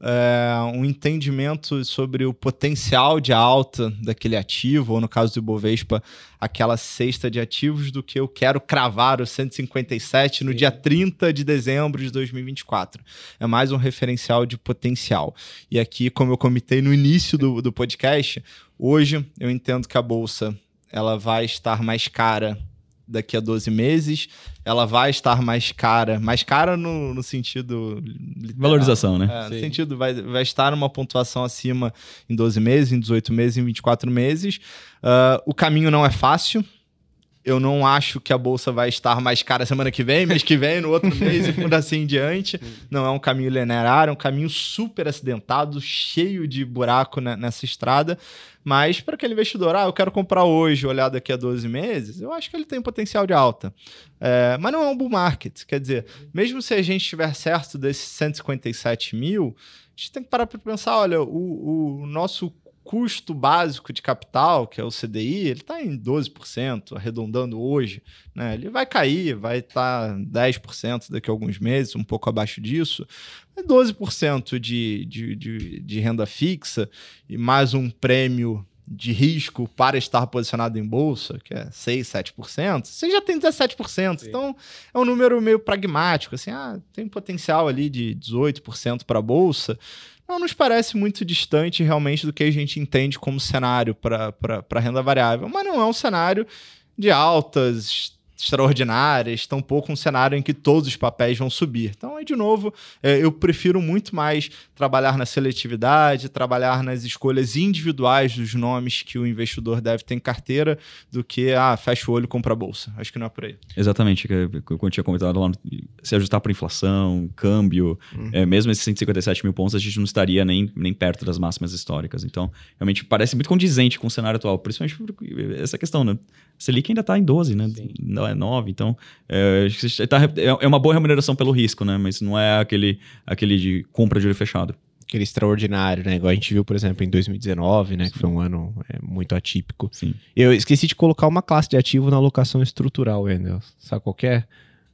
é, um entendimento sobre o potencial de alta daquele ativo, ou no caso do Ibovespa, aquela cesta de ativos, do que eu quero cravar o 157 no Sim. dia 30 de dezembro de 2024. É mais um referencial de potencial. E aqui, como eu comentei no início do, do podcast, hoje eu entendo que a Bolsa ela vai estar mais cara daqui a 12 meses, ela vai estar mais cara, mais cara no, no sentido literal, valorização, né? É, no sentido vai, vai estar numa pontuação acima em 12 meses, em 18 meses, em 24 meses. Uh, o caminho não é fácil. Eu não acho que a bolsa vai estar mais cara semana que vem, mês que vem, no outro mês e por assim em diante. Não é um caminho linear, é um caminho super acidentado, cheio de buraco nessa estrada. Mas para aquele investidor, ah, eu quero comprar hoje, olhar daqui a 12 meses, eu acho que ele tem potencial de alta. É, mas não é um bull market. Quer dizer, mesmo se a gente estiver certo desses 157 mil, a gente tem que parar para pensar: olha, o, o nosso custo básico de capital, que é o CDI, ele está em 12%, arredondando hoje. Né? Ele vai cair, vai estar tá 10% daqui a alguns meses, um pouco abaixo disso. 12% de, de, de, de renda fixa e mais um prêmio de risco para estar posicionado em bolsa, que é 6, 7%, você já tem 17%. Sim. Então, é um número meio pragmático, assim, ah, tem potencial ali de 18% para a bolsa não nos parece muito distante realmente do que a gente entende como cenário para renda variável, mas não é um cenário de altas extraordinárias, tampouco um cenário em que todos os papéis vão subir. Então, aí, de novo, é, eu prefiro muito mais trabalhar na seletividade, trabalhar nas escolhas individuais dos nomes que o investidor deve ter em carteira, do que, ah, fecha o olho e compra a bolsa. Acho que não é por aí. Exatamente, que eu tinha comentado lá, se ajustar para inflação, câmbio, uhum. é, mesmo esses 157 mil pontos, a gente não estaria nem, nem perto das máximas históricas. Então, realmente parece muito condizente com o cenário atual, principalmente essa questão, né? Selic ainda está em 12, né? Sim. Não é 9, então é, tá, é uma boa remuneração pelo risco, né? Mas não é aquele, aquele de compra de olho fechado. Aquele extraordinário, né? Igual a gente viu, por exemplo, em 2019, né? Sim. Que foi um ano é, muito atípico. Sim. Eu esqueci de colocar uma classe de ativo na alocação estrutural, Wendel. Sabe qual é?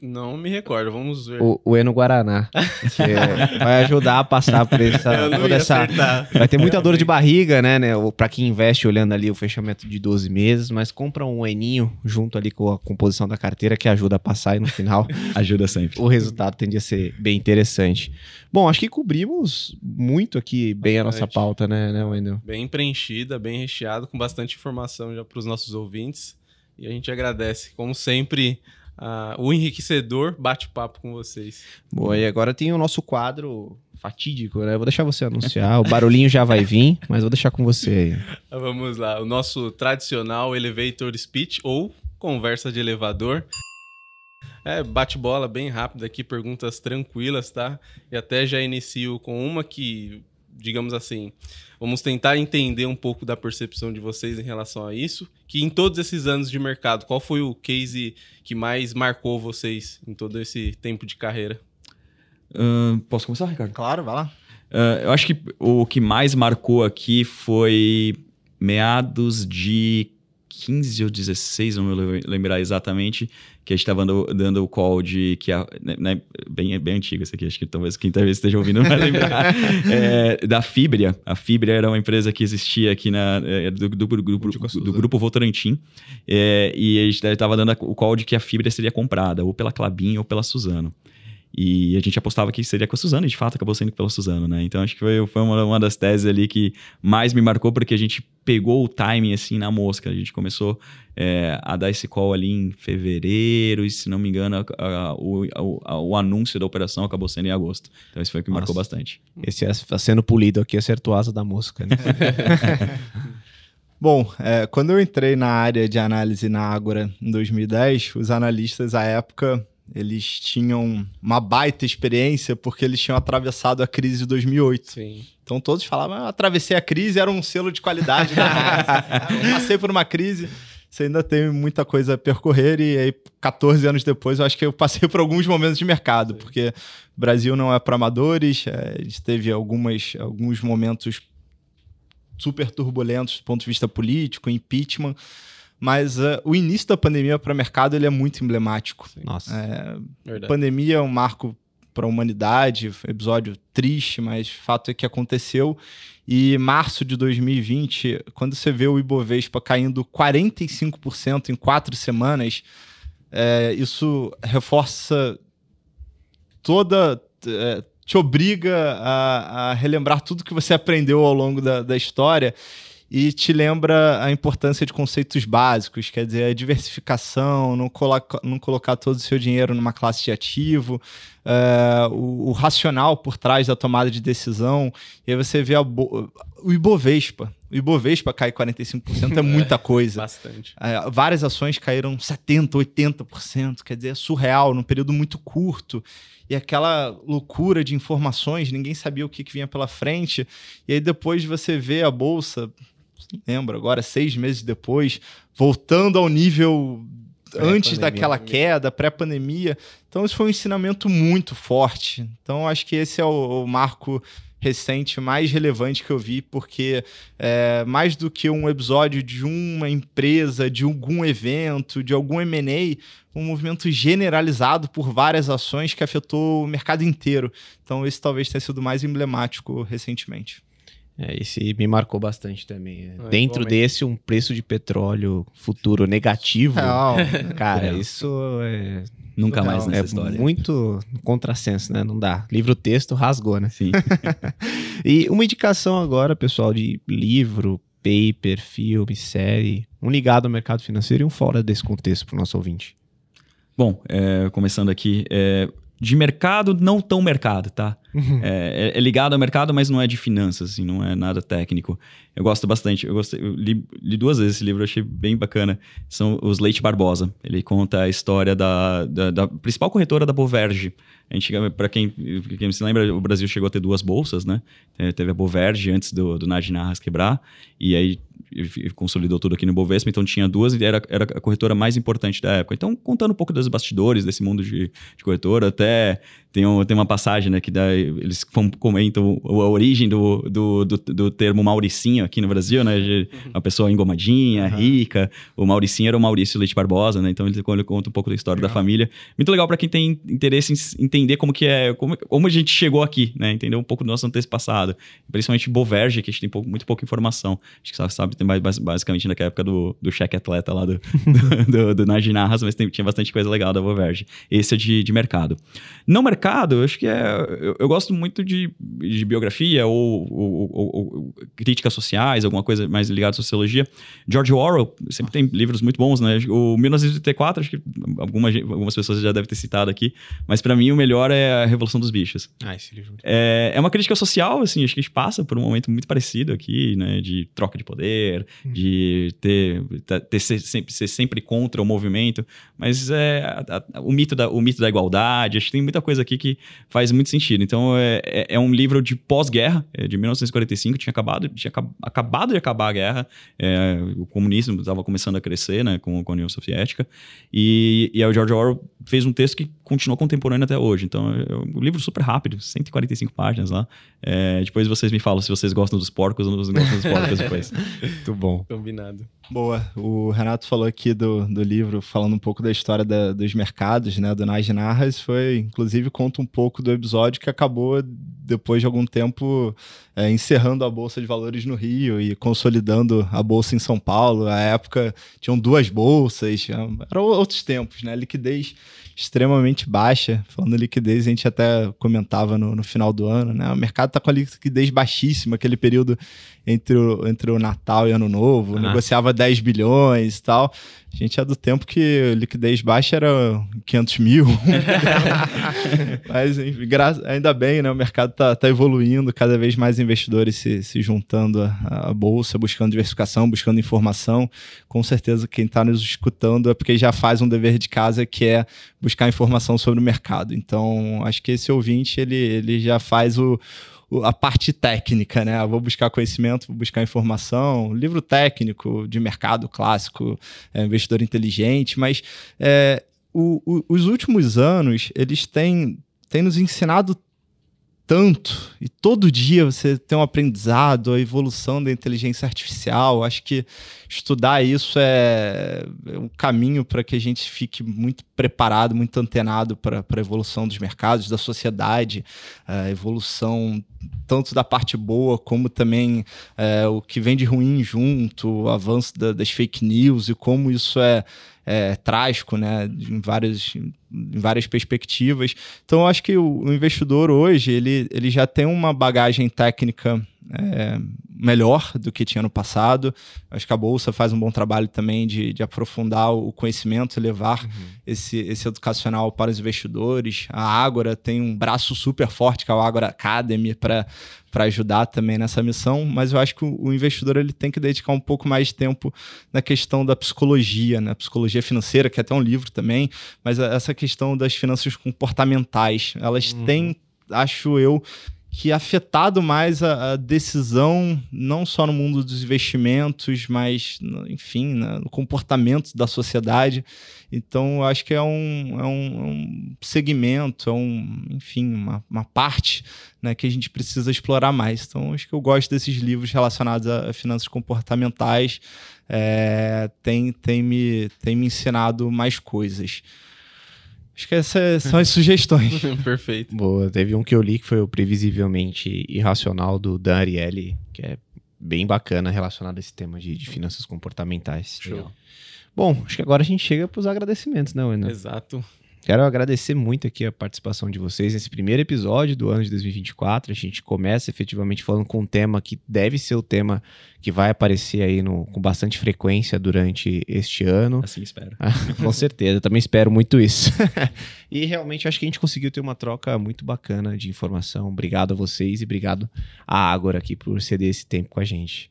Não me recordo, vamos ver. O, o Eno Guaraná. Que é, vai ajudar a passar por essa. toda essa vai ter muita dor de barriga, né, né? Para quem investe olhando ali o fechamento de 12 meses, mas compra um Eninho junto ali com a composição da carteira que ajuda a passar e no final. ajuda sempre. O resultado tende a ser bem interessante. Bom, acho que cobrimos muito aqui bem bastante. a nossa pauta, né, né, Wendel? Bem preenchida, bem recheado, com bastante informação já para os nossos ouvintes. E a gente agradece, como sempre uh, o enriquecedor bate-papo com vocês. Boa, e agora tem o nosso quadro fatídico, né? vou deixar você anunciar, o barulhinho já vai vir, mas vou deixar com você aí. Vamos lá, o nosso tradicional elevator speech ou conversa de elevador. É, bate-bola bem rápido aqui, perguntas tranquilas, tá? E até já inicio com uma que, digamos assim, Vamos tentar entender um pouco da percepção de vocês em relação a isso. Que em todos esses anos de mercado, qual foi o case que mais marcou vocês em todo esse tempo de carreira? Uh, posso começar, Ricardo? Claro, vai lá. Uh, eu acho que o que mais marcou aqui foi meados de 15 ou 16, não me lembrar exatamente, que a gente estava dando, dando o call de que a, né, né, bem, bem antigo esse aqui, acho que talvez quem talvez esteja ouvindo não vai lembrar, é, da Fibria. A Fibria era uma empresa que existia aqui na, é, do, do, do, do, do Grupo Votorantim, é, e a gente estava dando o call de que a Fibria seria comprada, ou pela Clabin ou pela Suzano. E a gente apostava que seria com a Suzano, e de fato acabou sendo pela Suzano, né? Então acho que foi, foi uma, uma das teses ali que mais me marcou, porque a gente pegou o timing assim na mosca. A gente começou é, a dar esse call ali em fevereiro, e se não me engano, a, a, o, a, o anúncio da operação acabou sendo em agosto. Então isso foi o que Nossa. marcou bastante. Esse está sendo polido aqui, acertou a asa da mosca. Né? Bom, é, quando eu entrei na área de análise na Ágora em 2010, os analistas à época eles tinham uma baita experiência porque eles tinham atravessado a crise de 2008. Sim. Então todos falavam, ah, atravessei a crise, era um selo de qualidade. Né? passei por uma crise. você ainda tem muita coisa a percorrer e aí 14 anos depois eu acho que eu passei por alguns momentos de mercado, porque o Brasil não é para amadores, é, a gente teve algumas, alguns momentos super turbulentos do ponto de vista político, impeachment, mas uh, o início da pandemia para o mercado ele é muito emblemático. Sim. Nossa. É, pandemia é um marco para a humanidade, episódio triste, mas fato é que aconteceu. E março de 2020, quando você vê o Ibovespa caindo 45% em quatro semanas, é, isso reforça toda. É, te obriga a, a, relembrar tudo que você aprendeu ao longo da, da história e te lembra a importância de conceitos básicos, quer dizer, a diversificação, não, coloca, não colocar todo o seu dinheiro numa classe de ativo, uh, o, o, racional por trás da tomada de decisão. E aí você vê o Ibovespa. O Ibovespa cai 45%, é muita coisa. Bastante. Uh, várias ações caíram 70%, 80%, quer dizer, é surreal, num período muito curto e aquela loucura de informações, ninguém sabia o que, que vinha pela frente. E aí depois você vê a bolsa lembro, agora seis meses depois, voltando ao nível antes daquela queda, pré-pandemia. Então, isso foi um ensinamento muito forte. Então, acho que esse é o, o marco recente mais relevante que eu vi, porque é, mais do que um episódio de uma empresa, de algum evento, de algum M&A, um movimento generalizado por várias ações que afetou o mercado inteiro. Então, esse talvez tenha sido mais emblemático recentemente. É, esse me marcou bastante também. É, Dentro desse, um preço de petróleo futuro negativo. Não, cara, é. isso é. Nunca mais nessa é história. Muito contrassenso, né? Não dá. Livro-texto rasgou, né? Sim. e uma indicação agora, pessoal, de livro, paper, filme, série, um ligado ao mercado financeiro e um fora desse contexto para o nosso ouvinte. Bom, é, começando aqui, é, de mercado, não tão mercado, tá? Uhum. É, é, ligado ao mercado, mas não é de finanças, assim, não é nada técnico. Eu gosto bastante, eu, gostei, eu li, li, duas vezes esse livro, achei bem bacana. São os Leite Barbosa. Ele conta a história da, da, da principal corretora da Boverge. A gente, para quem, quem se lembra, o Brasil chegou a ter duas bolsas, né? Teve a Boverge antes do, do Narras quebrar, e aí consolidou tudo aqui no Bovespa, então tinha duas e era, era a corretora mais importante da época. Então, contando um pouco dos bastidores desse mundo de, de corretora, até tem, um, tem uma passagem né, que dá, eles comentam a origem do, do, do, do, termo Mauricinho aqui no Brasil, né? De uma pessoa engomadinha, uhum. rica. O Mauricinho era o Maurício Leite Barbosa, né? Então ele, ele conta um pouco da história legal. da família. Muito legal para quem tem interesse em entender como que é, como, como a gente chegou aqui, né? Entender um pouco do nosso passado Principalmente Boverge, que a gente tem pouco, muito pouca informação. Acho que sabe, sabe tem mais, basicamente naquela época do, do cheque atleta lá do, do, do, do Narras, mas tem, tinha bastante coisa legal da Boverge. Esse é de, de mercado. Não mercado mercado, eu acho que é. Eu, eu gosto muito de, de biografia ou, ou, ou, ou, críticas sociais, alguma coisa mais ligada à sociologia. George Orwell sempre tem livros muito bons, né? O 1984, acho que algumas, algumas pessoas já devem ter citado aqui, mas para mim o melhor é A Revolução dos Bichos. Ah, esse livro. É, é uma crítica social, assim, acho que a gente passa por um momento muito parecido aqui, né? De troca de poder, hum. de ter, ter ser, sempre, ser sempre contra o movimento, mas é a, a, o, mito da, o mito da igualdade, acho que tem muita coisa aqui que faz muito sentido. Então, é, é, é um livro de pós-guerra, é de 1945, tinha acabado, tinha acabado de acabar a guerra, é, o comunismo estava começando a crescer né, com, com a União Soviética, e, e aí o George Orwell fez um texto que continua contemporâneo até hoje. Então, é um livro super rápido, 145 páginas lá. É, depois vocês me falam se vocês gostam dos porcos ou não gostam dos porcos depois. Muito bom. Combinado. Boa. O Renato falou aqui do, do livro, falando um pouco da história da, dos mercados, né, do Nas Narras. Foi, inclusive, conta um pouco do episódio que acabou, depois de algum tempo, é, encerrando a Bolsa de Valores no Rio e consolidando a Bolsa em São Paulo. Na época, tinham duas bolsas, eram outros tempos, né? Liquidez extremamente baixa. Falando de liquidez, a gente até comentava no, no final do ano, né? O mercado está com a liquidez baixíssima, aquele período entre o, entre o Natal e Ano Novo, ah. negociava 10 bilhões e tal. A gente é do tempo que liquidez baixa era 500 mil. Mas enfim, ainda bem, né? O mercado está tá evoluindo, cada vez mais investidores se, se juntando à, à, bolsa, buscando diversificação, buscando informação. Com certeza, quem está nos escutando é porque já faz um dever de casa que é buscar informação sobre o mercado. Então, acho que esse ouvinte ele, ele já faz o a parte técnica, né? Eu vou buscar conhecimento, vou buscar informação, livro técnico de mercado clássico, é, investidor inteligente, mas é, o, o, os últimos anos eles têm, têm nos ensinado tanto e todo dia você tem um aprendizado, a evolução da inteligência artificial. Acho que estudar isso é, é um caminho para que a gente fique muito preparado, muito antenado para a evolução dos mercados, da sociedade, a evolução tanto da parte boa como também é, o que vem de ruim junto, o avanço da, das fake news e como isso é é, trágico, né, em várias, várias perspectivas. Então, eu acho que o, o investidor hoje ele, ele já tem uma bagagem técnica é, melhor do que tinha no passado. Acho que a Bolsa faz um bom trabalho também de, de aprofundar o conhecimento levar uhum. esse, esse educacional para os investidores. A Ágora tem um braço super forte, que é o Ágora Academy, para para ajudar também nessa missão, mas eu acho que o, o, investidor ele tem que dedicar um pouco mais de tempo na questão da psicologia, né? Psicologia financeira, que é até um livro também, mas essa questão das finanças comportamentais, elas uhum. têm, acho eu, que afetado mais a, a, decisão, não só no mundo dos investimentos, mas, enfim, né, no comportamento da sociedade. Então, acho que é um, é um, é um segmento, é um, enfim, uma, uma parte né, que a gente precisa explorar mais. Então, acho que eu gosto desses livros relacionados a, a finanças comportamentais. É, tem, tem, me, tem me ensinado mais coisas. Acho que essas são as sugestões. Perfeito. Boa, teve um que eu li que foi o Previsivelmente Irracional do Dan Ariely, que é bem bacana relacionado a esse tema de, de finanças comportamentais. Show. Bom, acho que agora a gente chega para os agradecimentos, né, Wendel? Exato. Quero agradecer muito aqui a participação de vocês nesse primeiro episódio do ano de 2024. A gente começa efetivamente falando com um tema que deve ser o tema que vai aparecer aí no, com bastante frequência durante este ano. Assim espero. com certeza, eu também espero muito isso. e realmente acho que a gente conseguiu ter uma troca muito bacana de informação. Obrigado a vocês e obrigado à Ágora aqui por ceder esse tempo com a gente.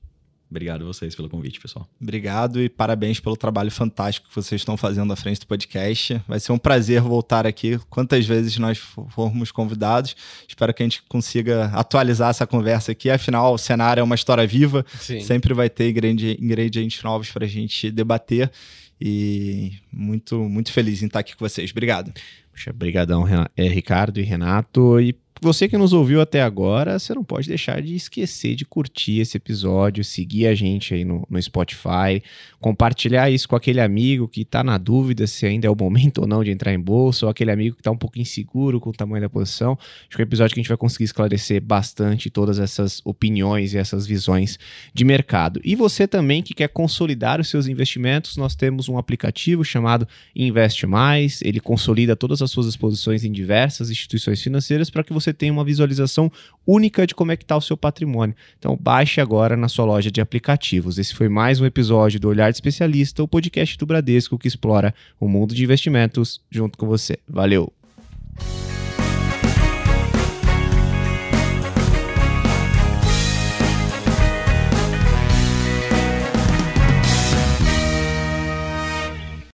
Obrigado a vocês pelo convite, pessoal. Obrigado e parabéns pelo trabalho fantástico que vocês estão fazendo à frente do podcast. Vai ser um prazer voltar aqui quantas vezes nós formos convidados. Espero que a gente consiga atualizar essa conversa aqui. Afinal, o cenário é uma história viva. Sim. Sempre vai ter ingredientes novos para a gente debater. E muito, muito feliz em estar aqui com vocês. Obrigado. Puxa, brigadão, é, Ricardo e Renato. E você que nos ouviu até agora, você não pode deixar de esquecer de curtir esse episódio, seguir a gente aí no, no Spotify, compartilhar isso com aquele amigo que está na dúvida se ainda é o momento ou não de entrar em bolsa, ou aquele amigo que está um pouco inseguro com o tamanho da posição. Acho que é um episódio que a gente vai conseguir esclarecer bastante todas essas opiniões e essas visões de mercado. E você também que quer consolidar os seus investimentos, nós temos um aplicativo chamado Investe Mais. Ele consolida todas as suas exposições em diversas instituições financeiras para que você tenha uma visualização única de como é que está o seu patrimônio. Então baixe agora na sua loja de aplicativos. Esse foi mais um episódio do Olhar Olhar de Especialista, o podcast do Bradesco que explora o mundo de investimentos junto com você. Valeu!